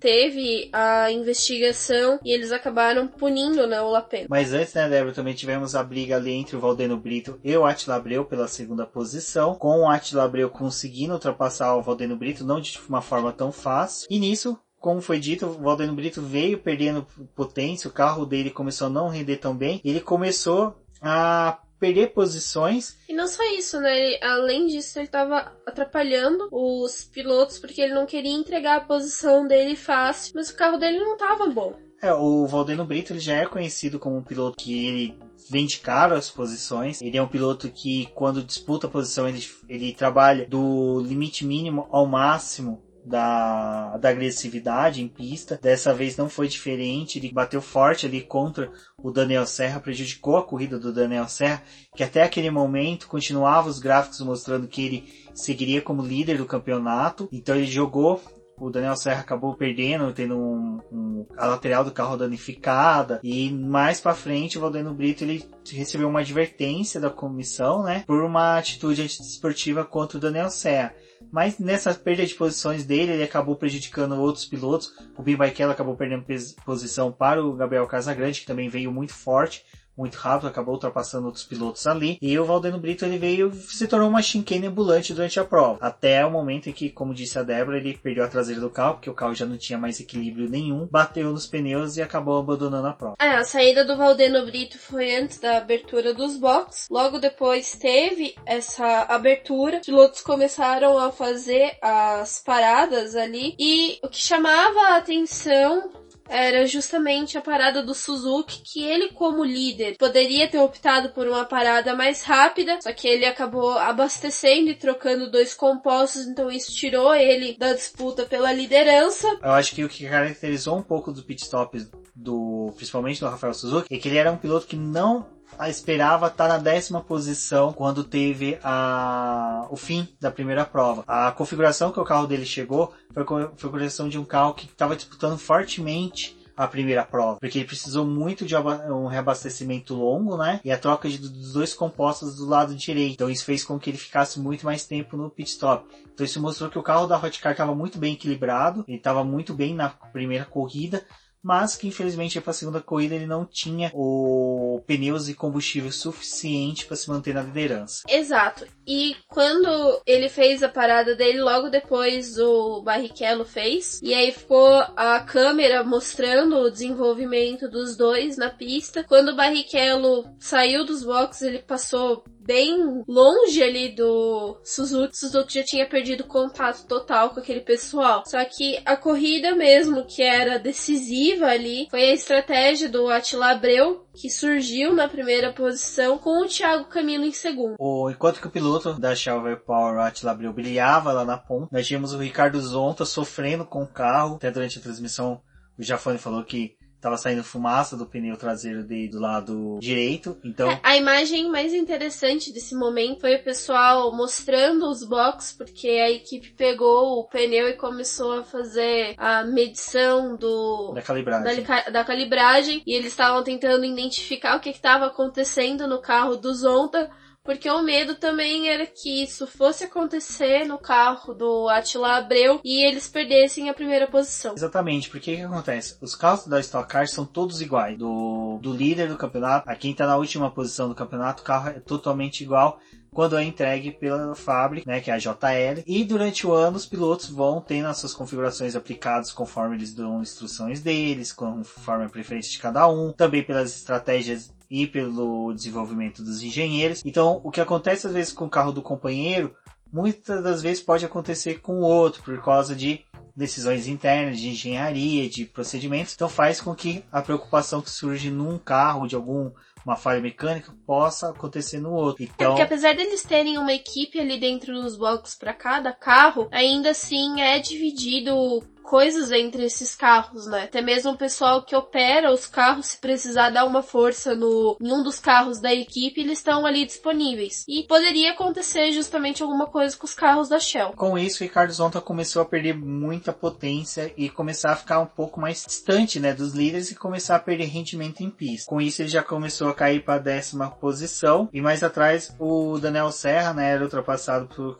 teve a investigação e eles acabaram punindo né, o Lapena. Mas antes, né, Débora, também tivemos a briga ali entre o Valdeno Brito e o Attila Abreu pela segunda posição, com o Attila Abreu conseguindo ultrapassar o Valdeno Brito, não de uma forma tão fácil. E nisso, como foi dito, o Valdeno Brito veio perdendo potência, o carro dele começou a não render tão bem, ele começou a perder posições. E não só isso, né? Ele, além disso, ele estava atrapalhando os pilotos porque ele não queria entregar a posição dele fácil, mas o carro dele não estava bom. É, o Valdeno Brito ele já é conhecido como um piloto que ele vende caro as posições. Ele é um piloto que, quando disputa a posição, ele, ele trabalha do limite mínimo ao máximo da, da agressividade em pista. Dessa vez não foi diferente, ele bateu forte ali contra o Daniel Serra, prejudicou a corrida do Daniel Serra, que até aquele momento continuava os gráficos mostrando que ele seguiria como líder do campeonato. Então ele jogou o Daniel Serra acabou perdendo, tendo um, um, a lateral do carro danificada e mais para frente o Valdeno Brito ele recebeu uma advertência da comissão, né, por uma atitude antidesportiva contra o Daniel Serra. Mas nessa perda de posições dele, ele acabou prejudicando outros pilotos. O Bim Barrichello acabou perdendo posição para o Gabriel Casagrande, que também veio muito forte muito rápido, acabou ultrapassando outros pilotos ali. E o Valdeno Brito ele veio se tornou uma chicane ambulante durante a prova. Até o momento em que, como disse a Débora, ele perdeu a traseira do carro, porque o carro já não tinha mais equilíbrio nenhum, bateu nos pneus e acabou abandonando a prova. É, a saída do Valdeno Brito foi antes da abertura dos boxes. Logo depois teve essa abertura. Os pilotos começaram a fazer as paradas ali. E o que chamava a atenção era justamente a parada do Suzuki, que ele, como líder, poderia ter optado por uma parada mais rápida, só que ele acabou abastecendo e trocando dois compostos, então isso tirou ele da disputa pela liderança. Eu acho que o que caracterizou um pouco do pit stop do, principalmente do Rafael Suzuki, é que ele era um piloto que não esperava estar na décima posição quando teve a, o fim da primeira prova. A configuração que o carro dele chegou foi a configuração de um carro que estava disputando fortemente a primeira prova, porque ele precisou muito de um reabastecimento longo, né? E a troca de, dos dois compostos do lado direito. Então isso fez com que ele ficasse muito mais tempo no pit stop. Então isso mostrou que o carro da Hotcar estava muito bem equilibrado, ele estava muito bem na primeira corrida, mas que infelizmente para a segunda corrida ele não tinha o pneus e combustível suficiente para se manter na liderança. Exato. E quando ele fez a parada dele, logo depois o Barrichello fez, e aí ficou a câmera mostrando o desenvolvimento dos dois na pista. Quando o Barrichello saiu dos boxes, ele passou bem longe ali do Suzuki. Suzuki já tinha perdido contato total com aquele pessoal. Só que a corrida mesmo, que era decisiva ali, foi a estratégia do Attila Abreu, que surgiu na primeira posição com o Thiago Camilo em segundo. O, enquanto que o piloto da Chauver Power, Attila Abreu, brilhava lá na ponta, nós tínhamos o Ricardo Zonta sofrendo com o carro. Até durante a transmissão, o Jafone falou que tava saindo fumaça do pneu traseiro dele do lado direito. Então, é, a imagem mais interessante desse momento foi o pessoal mostrando os boxes, porque a equipe pegou o pneu e começou a fazer a medição do da calibragem, da, da calibragem e eles estavam tentando identificar o que estava acontecendo no carro do Zonta porque o medo também era que isso fosse acontecer no carro do Attila Abreu e eles perdessem a primeira posição. Exatamente, porque o que acontece? Os carros da Stock Car são todos iguais. Do, do líder do campeonato a quem está na última posição do campeonato, o carro é totalmente igual quando é entregue pela fábrica, né, que é a JL. E durante o ano os pilotos vão tendo as suas configurações aplicadas conforme eles dão instruções deles, conforme a preferência de cada um, também pelas estratégias e pelo desenvolvimento dos engenheiros. Então, o que acontece às vezes com o carro do companheiro, muitas das vezes pode acontecer com o outro por causa de decisões internas de engenharia, de procedimentos. Então faz com que a preocupação que surge num carro de algum uma falha mecânica possa acontecer no outro. Então, é porque apesar deles terem uma equipe ali dentro dos blocos para cada carro, ainda assim é dividido coisas entre esses carros, né? Até mesmo o pessoal que opera os carros, se precisar dar uma força no, em um dos carros da equipe, eles estão ali disponíveis. E poderia acontecer justamente alguma coisa com os carros da Shell. Com isso, o Ricardo Zonta começou a perder muita potência e começar a ficar um pouco mais distante, né, dos líderes e começar a perder rendimento em pista. Com isso, ele já começou a cair para a décima posição e mais atrás o Daniel Serra, né, era ultrapassado por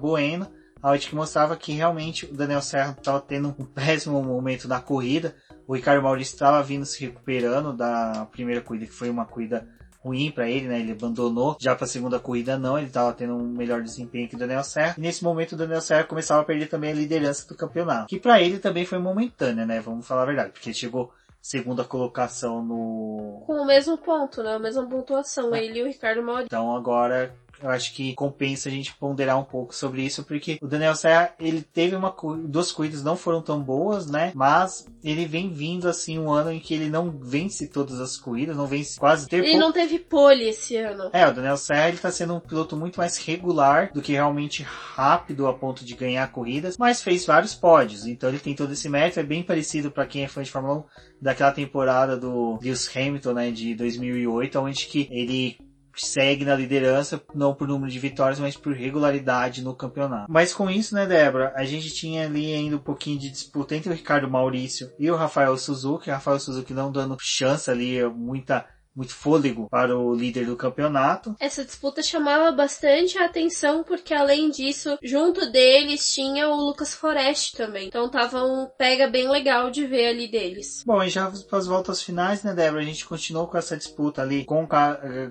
Bueno onde que mostrava que realmente o Daniel Serra estava tendo um péssimo momento na corrida. O Ricardo Maurício estava vindo se recuperando da primeira corrida, que foi uma corrida ruim para ele, né? Ele abandonou. Já para a segunda corrida não, ele estava tendo um melhor desempenho que o Daniel Serra. E nesse momento o Daniel Serra começava a perder também a liderança do campeonato, que para ele também foi momentânea, né? Vamos falar a verdade, porque ele chegou segunda colocação no com o mesmo ponto, né? A mesma pontuação, é. ele e o Ricardo Maurício. Então agora eu acho que compensa a gente ponderar um pouco sobre isso, porque o Daniel Serra, ele teve uma, duas corridas não foram tão boas, né? Mas ele vem vindo assim um ano em que ele não vence todas as corridas, não vence quase ter Ele pou... não teve pole esse ano. É, o Daniel Serra ele tá sendo um piloto muito mais regular do que realmente rápido a ponto de ganhar corridas, mas fez vários pódios, então ele tem todo esse mérito, é bem parecido para quem é fã de Fórmula 1 daquela temporada do Lewis Hamilton, né, de 2008, onde que ele segue na liderança, não por número de vitórias, mas por regularidade no campeonato. Mas com isso, né, Débora, a gente tinha ali ainda um pouquinho de disputa entre o Ricardo Maurício e o Rafael Suzuki. Rafael Suzuki não dando chance ali, muita muito fôlego para o líder do campeonato. Essa disputa chamava bastante a atenção porque além disso, junto deles tinha o Lucas Forest também. Então tava um pega bem legal de ver ali deles. Bom, e já para as voltas finais, né, Débora, a gente continuou com essa disputa ali com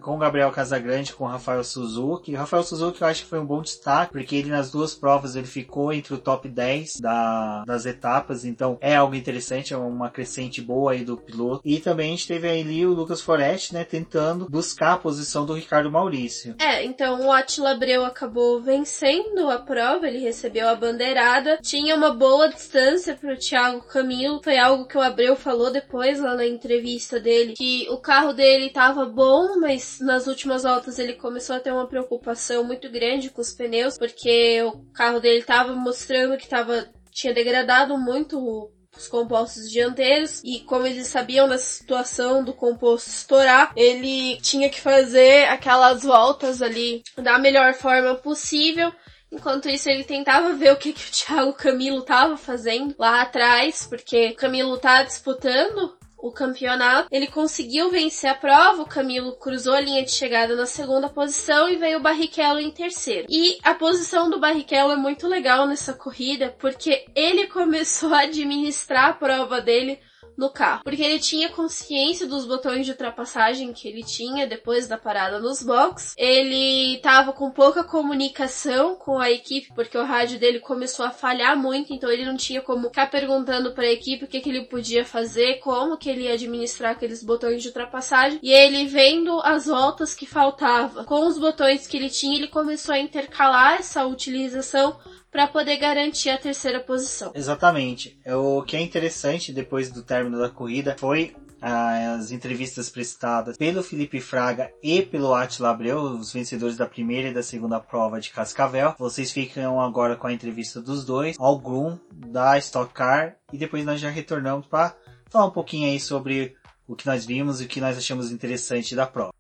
com Gabriel Casagrande, com Rafael Suzuki. O Rafael Suzuki eu acho que foi um bom destaque, porque ele nas duas provas ele ficou entre o top 10 da, das etapas, então é algo interessante, é uma crescente boa aí do piloto. E também a gente teve ali o Lucas Forest né, tentando buscar a posição do Ricardo Maurício. É, então o Attila Abreu acabou vencendo a prova, ele recebeu a bandeirada, tinha uma boa distância para o Thiago Camilo, foi algo que o Abreu falou depois lá na entrevista dele, que o carro dele estava bom, mas nas últimas voltas ele começou a ter uma preocupação muito grande com os pneus, porque o carro dele estava mostrando que estava tinha degradado muito os compostos dianteiros e como eles sabiam da situação do composto estourar, ele tinha que fazer aquelas voltas ali da melhor forma possível. Enquanto isso, ele tentava ver o que, que o Thiago Camilo estava fazendo lá atrás, porque o Camilo tá disputando o campeonato. Ele conseguiu vencer a prova, o Camilo cruzou a linha de chegada na segunda posição e veio o Barrichello em terceiro. E a posição do Barrichello é muito legal nessa corrida, porque ele começou a administrar a prova dele no carro, porque ele tinha consciência dos botões de ultrapassagem que ele tinha depois da parada nos box. Ele tava com pouca comunicação com a equipe porque o rádio dele começou a falhar muito, então ele não tinha como ficar perguntando para a equipe o que, que ele podia fazer, como que ele ia administrar aqueles botões de ultrapassagem. E ele vendo as voltas que faltava com os botões que ele tinha, ele começou a intercalar essa utilização para poder garantir a terceira posição. Exatamente. É o que é interessante depois do término da corrida foi ah, as entrevistas prestadas pelo Felipe Fraga e pelo Attila Abreu, os vencedores da primeira e da segunda prova de Cascavel. Vocês ficam agora com a entrevista dos dois, algum da Stock Car, e depois nós já retornamos para falar um pouquinho aí sobre o que nós vimos e o que nós achamos interessante da prova.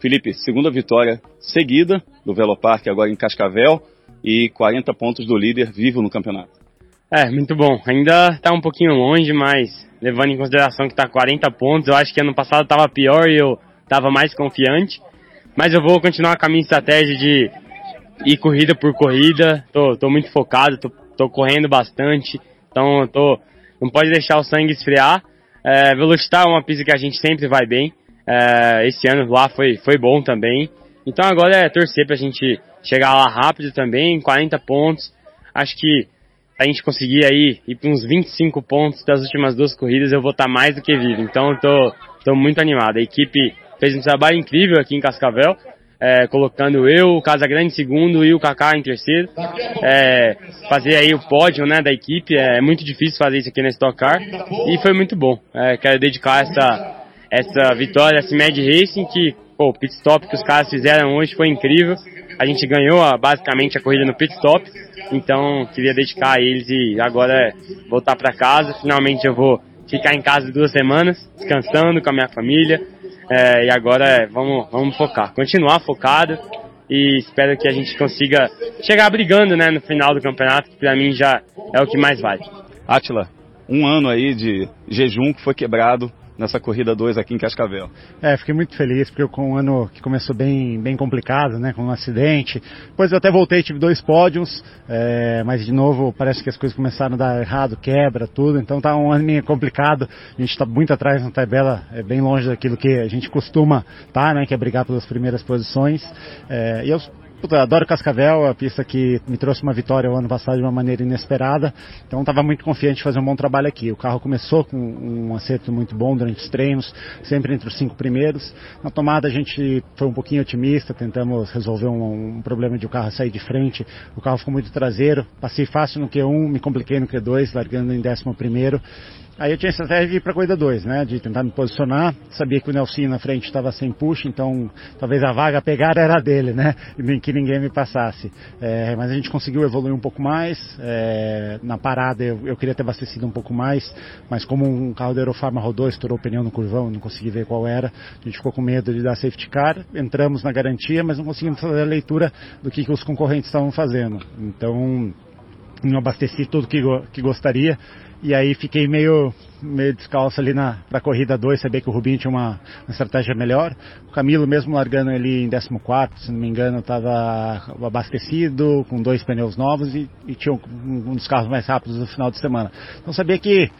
Felipe, segunda vitória seguida do Velopark agora em Cascavel e 40 pontos do líder vivo no campeonato. É, muito bom. Ainda está um pouquinho longe, mas levando em consideração que está 40 pontos, eu acho que ano passado estava pior e eu estava mais confiante. Mas eu vou continuar com a minha estratégia de ir corrida por corrida. Tô, tô muito focado, tô, tô correndo bastante, então tô, não pode deixar o sangue esfriar. É, Velocitar é uma pista que a gente sempre vai bem. É, esse ano lá foi, foi bom também. Então agora é torcer pra gente chegar lá rápido também, 40 pontos. Acho que a gente conseguir aí ir para uns 25 pontos das últimas duas corridas, eu vou estar tá mais do que vivo. Então eu tô, tô muito animado. A equipe fez um trabalho incrível aqui em Cascavel, é, colocando eu, o Casagrande em segundo e o Kaká em terceiro. É, fazer aí o pódio né, da equipe, é muito difícil fazer isso aqui na Stock Car e foi muito bom. É, quero dedicar essa, essa vitória, esse Mad Racing que pô, o pit stop que os caras fizeram hoje foi incrível. A gente ganhou basicamente a corrida no pit stop, então queria dedicar a eles e agora é voltar para casa. Finalmente eu vou ficar em casa duas semanas, descansando com a minha família. É, e agora é, vamos, vamos focar, continuar focado e espero que a gente consiga chegar brigando né, no final do campeonato, que para mim já é o que mais vale. Atila, um ano aí de jejum que foi quebrado nessa corrida 2 aqui em Cascavel. É, fiquei muito feliz porque com um ano que começou bem, bem complicado, né, com um acidente. Depois eu até voltei, tive dois pódios, é, mas de novo parece que as coisas começaram a dar errado, quebra, tudo. Então tá um ano meio complicado. A gente está muito atrás na tabela, é bem longe daquilo que a gente costuma estar, tá, né, que é brigar pelas primeiras posições. É, e eu Adoro Cascavel, a pista que me trouxe uma vitória o ano passado de uma maneira inesperada. Então estava muito confiante de fazer um bom trabalho aqui. O carro começou com um acerto muito bom durante os treinos, sempre entre os cinco primeiros. Na tomada a gente foi um pouquinho otimista, tentamos resolver um, um problema de o carro sair de frente. O carro ficou muito traseiro, passei fácil no Q1, me compliquei no Q2, largando em décimo primeiro. Aí eu tinha a estratégia de ir para corrida 2, né? De tentar me posicionar. Sabia que o Nelson na frente estava sem push, então talvez a vaga pegar era dele, né? E que ninguém me passasse. É, mas a gente conseguiu evoluir um pouco mais. É, na parada eu, eu, queria ter abastecido um pouco mais, mas como um carro da Aerofarma rodou, estourou o pneu no curvão, não consegui ver qual era. A gente ficou com medo de dar safety car. Entramos na garantia, mas não conseguimos fazer a leitura do que, que os concorrentes estavam fazendo. Então não abasteci tudo que, que gostaria. E aí fiquei meio, meio descalço ali na pra corrida 2, sabia que o Rubinho tinha uma, uma, estratégia melhor. O Camilo, mesmo largando ali em 14, se não me engano, estava abastecido, com dois pneus novos e, e tinha um, um, dos carros mais rápidos do final de semana. Então sabia que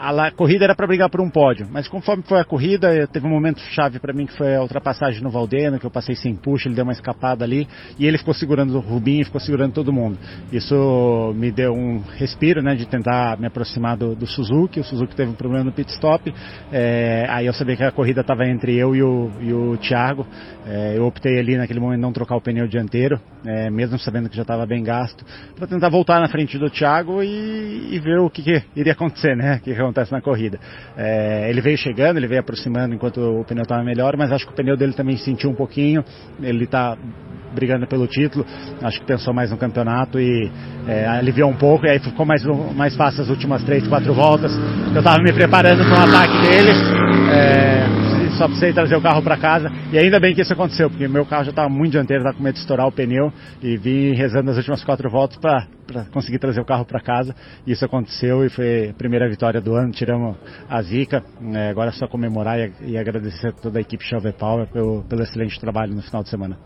a, a, corrida era para brigar por um pódio, mas conforme foi a corrida, teve um momento chave para mim que foi a ultrapassagem no Valdeno, que eu passei sem puxa, ele deu uma escapada ali e ele ficou segurando o Rubinho, ficou segurando todo mundo. Isso me deu um respiro, né, de tentar me aproximar do, do Suzuki. O Suzuki teve um problema no pit stop, é, aí eu sabia que a corrida estava entre eu e o, e o Thiago. É, eu optei ali naquele momento não trocar o pneu dianteiro, é, mesmo sabendo que já estava bem gasto, para tentar voltar na frente do Thiago e, e ver o que, que iria acontecer, né? Que acontece na corrida. É, ele veio chegando, ele veio aproximando enquanto o pneu estava melhor, mas acho que o pneu dele também sentiu um pouquinho. Ele está brigando pelo título, acho que pensou mais no campeonato e é, aliviou um pouco, e aí ficou mais, mais fácil as últimas três, quatro voltas. Eu estava me preparando para um ataque dele. É, só precisei trazer o carro para casa. E ainda bem que isso aconteceu, porque meu carro já estava muito dianteiro, estava com medo de estourar o pneu. E vim rezando as últimas quatro voltas para conseguir trazer o carro para casa. E isso aconteceu e foi a primeira vitória do ano. Tiramos a zica. É, agora é só comemorar e, e, agradecer a toda a equipe Chauvet Power pelo, pelo excelente trabalho no final de semana.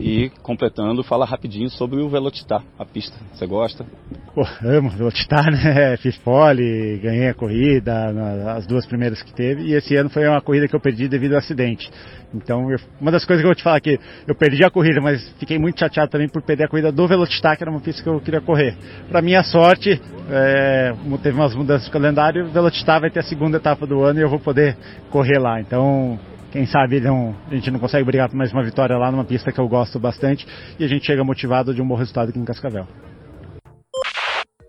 E completando, fala rapidinho sobre o Velocitar, a pista. Você gosta? Pô, amo Velocitar, né? Fiz pole, ganhei a corrida, as duas primeiras que teve. E esse ano foi uma corrida que eu perdi devido ao acidente. Então, eu, uma das coisas que eu vou te falar aqui, eu perdi a corrida, mas fiquei muito chateado também por perder a corrida do Velocitar, que era uma pista que eu queria correr. Para minha sorte, é, teve umas mudanças no calendário, o Velocitar vai ter a segunda etapa do ano e eu vou poder correr lá. Então, quem sabe não, a gente não consegue brigar por mais uma vitória lá numa pista que eu gosto bastante e a gente chega motivado de um bom resultado aqui em Cascavel.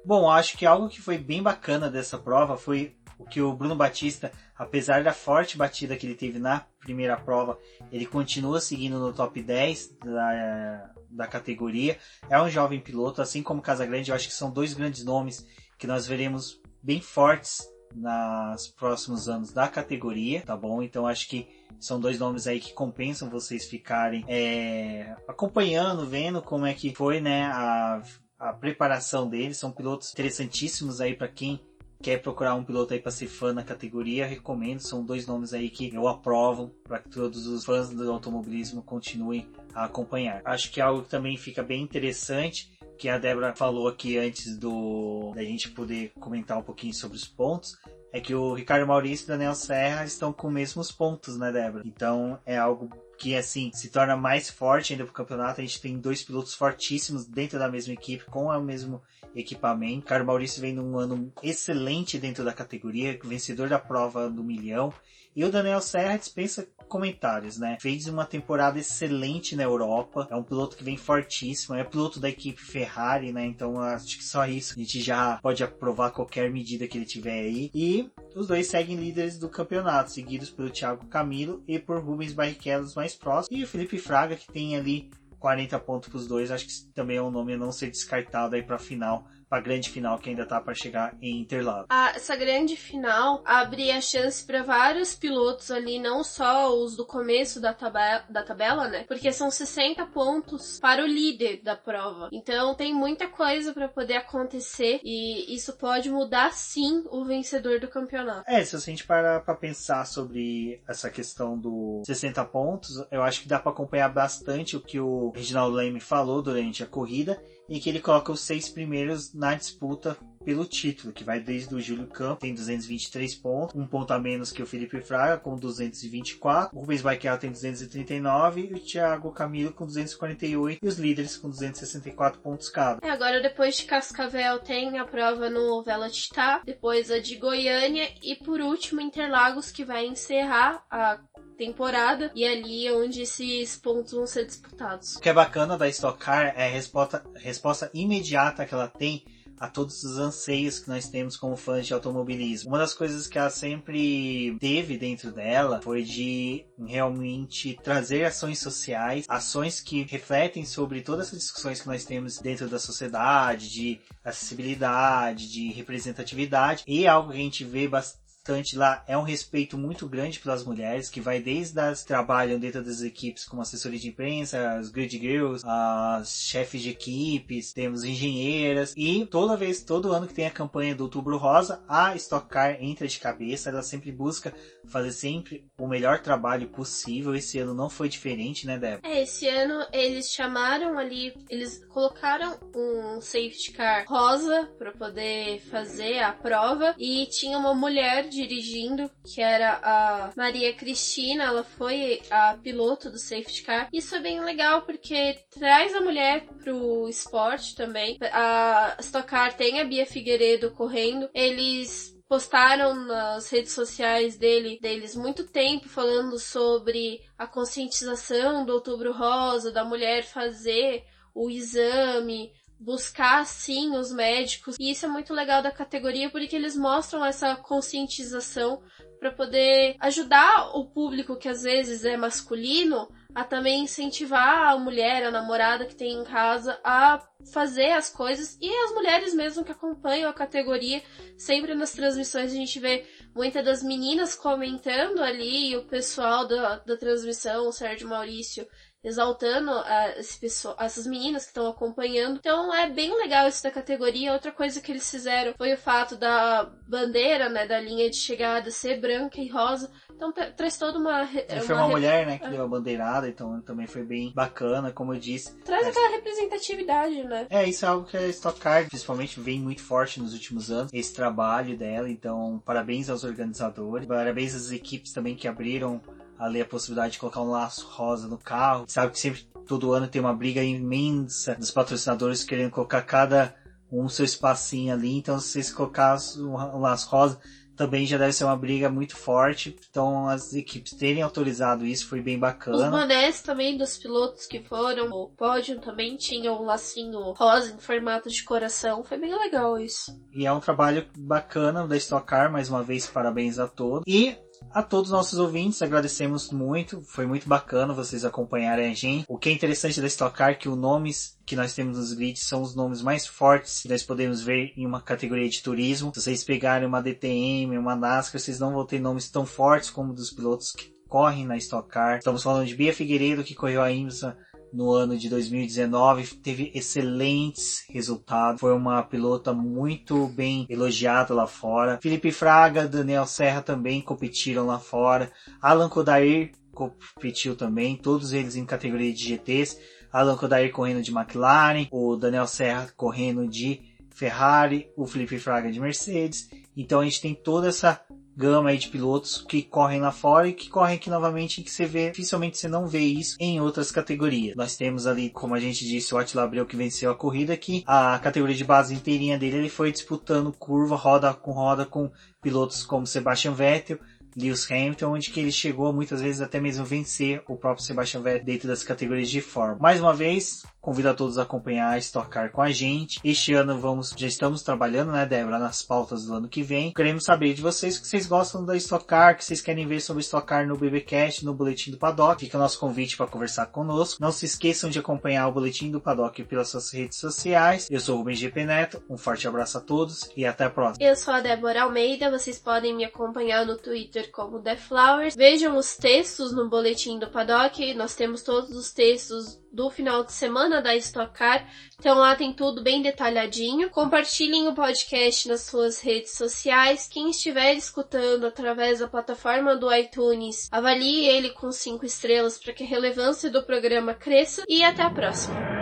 Bom, acho que algo que foi bem bacana dessa prova foi o que o Bruno Batista, apesar da forte batida que ele teve na primeira prova, ele continua seguindo no top 10 da, da categoria. É um jovem piloto, assim como Casagrande, eu acho que são dois grandes nomes que nós veremos bem fortes nos próximos anos da categoria, tá bom? Então acho que são dois nomes aí que compensam vocês ficarem é, acompanhando, vendo como é que foi, né, a, a preparação deles. São pilotos interessantíssimos aí para quem quer procurar um piloto aí para ser fã na categoria, recomendo. São dois nomes aí que eu aprovo para que todos os fãs do automobilismo continuem a acompanhar. Acho que é algo que também fica bem interessante que a Débora falou aqui antes do da gente poder comentar um pouquinho sobre os pontos é que o Ricardo Maurício e o Daniel Serra estão com os mesmos pontos, né, Débora? Então é algo que assim se torna mais forte ainda pro campeonato. A gente tem dois pilotos fortíssimos dentro da mesma equipe, com o mesmo equipamento. Carlos Maurício vem num ano excelente dentro da categoria, vencedor da prova do milhão. E o Daniel Serra dispensa comentários, né? Fez uma temporada excelente na Europa, é um piloto que vem fortíssimo, é piloto da equipe Ferrari, né? Então acho que só isso a gente já pode aprovar qualquer medida que ele tiver aí. E os dois seguem líderes do campeonato, seguidos pelo Thiago Camilo e por Rubens Barrichello mais próximos. E o Felipe Fraga, que tem ali 40 pontos para os dois, acho que também é um nome a não ser descartado aí para a final para a grande final que ainda tá para chegar em Interlagos. Ah, essa grande final abre a chance para vários pilotos ali, não só os do começo da, tabela, da tabela, né? Porque são 60 pontos para o líder da prova. Então tem muita coisa para poder acontecer e isso pode mudar sim o vencedor do campeonato. É, se a gente parar para pensar sobre essa questão dos 60 pontos, eu acho que dá para acompanhar bastante o que o Reginaldo Leme falou durante a corrida em que ele coloca os seis primeiros na disputa pelo título, que vai desde o Júlio Campos, tem 223 pontos, um ponto a menos que o Felipe Fraga, com 224, o Rubens Barrichello tem 239 e o Thiago Camilo com 248 e os líderes com 264 pontos cada. É, agora depois de Cascavel tem a prova no Vela Titá, depois a de Goiânia e por último Interlagos que vai encerrar a temporada e ali é onde esses pontos vão ser disputados. O que é bacana da Stock Car é a resposta, resposta imediata que ela tem a todos os anseios que nós temos como fãs de automobilismo. Uma das coisas que ela sempre teve dentro dela foi de realmente trazer ações sociais, ações que refletem sobre todas as discussões que nós temos dentro da sociedade, de acessibilidade, de representatividade, e é algo que a gente vê bastante bastante lá é um respeito muito grande pelas mulheres, que vai desde as que trabalham dentro das equipes como assessoria de imprensa, as grid girls, as chefes de equipes, temos engenheiras e toda vez, todo ano que tem a campanha do Outubro Rosa, a Stock Car entra de cabeça, ela sempre busca fazer sempre o melhor trabalho possível. Esse ano não foi diferente, né, Débora? É, esse ano eles chamaram ali, eles colocaram um safety car rosa para poder fazer a prova e tinha uma mulher dirigindo, que era a Maria Cristina, ela foi a piloto do safety car. Isso é bem legal porque traz a mulher pro esporte também. A Stock Car tem a Bia Figueiredo correndo. Eles postaram nas redes sociais dele, deles muito tempo falando sobre a conscientização do Outubro Rosa, da mulher fazer o exame, buscar sim os médicos. E isso é muito legal da categoria porque eles mostram essa conscientização para poder ajudar o público que às vezes é masculino a também incentivar a mulher, a namorada que tem em casa a fazer as coisas e as mulheres mesmo que acompanham a categoria, sempre nas transmissões a gente vê muitas das meninas comentando ali, o pessoal da, da transmissão, o Sérgio Maurício exaltando a, esse pessoal, essas meninas que estão acompanhando. Então é bem legal isso da categoria. Outra coisa que eles fizeram foi o fato da bandeira, né, da linha de chegada ser branca e rosa. Então traz toda uma. E foi uma, uma mulher, né, que é. deu a bandeirada, então também foi bem bacana, como eu disse. Traz aquela representatividade, né? É, isso é algo que a Stock Car, principalmente, vem muito forte nos últimos anos, esse trabalho dela. Então, parabéns aos organizadores, parabéns às equipes também que abriram ali a possibilidade de colocar um laço rosa no carro. Sabe que sempre, todo ano tem uma briga imensa dos patrocinadores querendo colocar cada um seu espacinho ali. Então, se vocês colocassem um laço rosa, também já deve ser uma briga muito forte. Então, as equipes terem autorizado isso foi bem bacana. Os bonés também dos pilotos que foram, o pódio também tinha um lacinho rosa em formato de coração. Foi bem legal isso. E é um trabalho bacana da Stock Car, mais uma vez, parabéns a todos. E a todos os nossos ouvintes, agradecemos muito. Foi muito bacana vocês acompanharem a gente. O que é interessante da Stock Car é que os nomes que nós temos nos grids são os nomes mais fortes que nós podemos ver em uma categoria de turismo. Se vocês pegarem uma DTM, uma NASCAR, vocês não vão ter nomes tão fortes como dos pilotos que correm na Stock Car. Estamos falando de Bia Figueiredo, que correu a IMSA no ano de 2019, teve excelentes resultados, foi uma pilota muito bem elogiada lá fora. Felipe Fraga, Daniel Serra também competiram lá fora. Alan Kodair competiu também, todos eles em categoria de GTs. Alan Kodair correndo de McLaren, o Daniel Serra correndo de Ferrari, o Felipe Fraga de Mercedes. Então a gente tem toda essa gama aí de pilotos que correm lá fora e que correm aqui novamente e que você vê, dificilmente você não vê isso em outras categorias. Nós temos ali, como a gente disse, o Attila Abreu que venceu a corrida aqui, a categoria de base inteirinha dele, ele foi disputando curva, roda com roda com pilotos como Sebastian Vettel, Lewis Hamilton, onde que ele chegou muitas vezes até mesmo vencer o próprio Sebastian Vettel dentro das categorias de Fórmula. Mais uma vez, convido a todos a acompanhar a Stock Car com a gente. Este ano vamos, já estamos trabalhando, né, Débora, nas pautas do ano que vem. Queremos saber de vocês o que vocês gostam da Stock Car, o que vocês querem ver sobre Stock Car no BBcast, no Boletim do Paddock. Fica o nosso convite para conversar conosco. Não se esqueçam de acompanhar o Boletim do Paddock pelas suas redes sociais. Eu sou o Rubens GP Neto, um forte abraço a todos e até a próxima. Eu sou a Débora Almeida, vocês podem me acompanhar no Twitter como The Flowers. Vejam os textos no Boletim do Paddock, nós temos todos os textos do final de semana da Stock Car. Então lá tem tudo bem detalhadinho. Compartilhem o podcast nas suas redes sociais. Quem estiver escutando através da plataforma do iTunes, avalie ele com 5 estrelas para que a relevância do programa cresça. E até a próxima!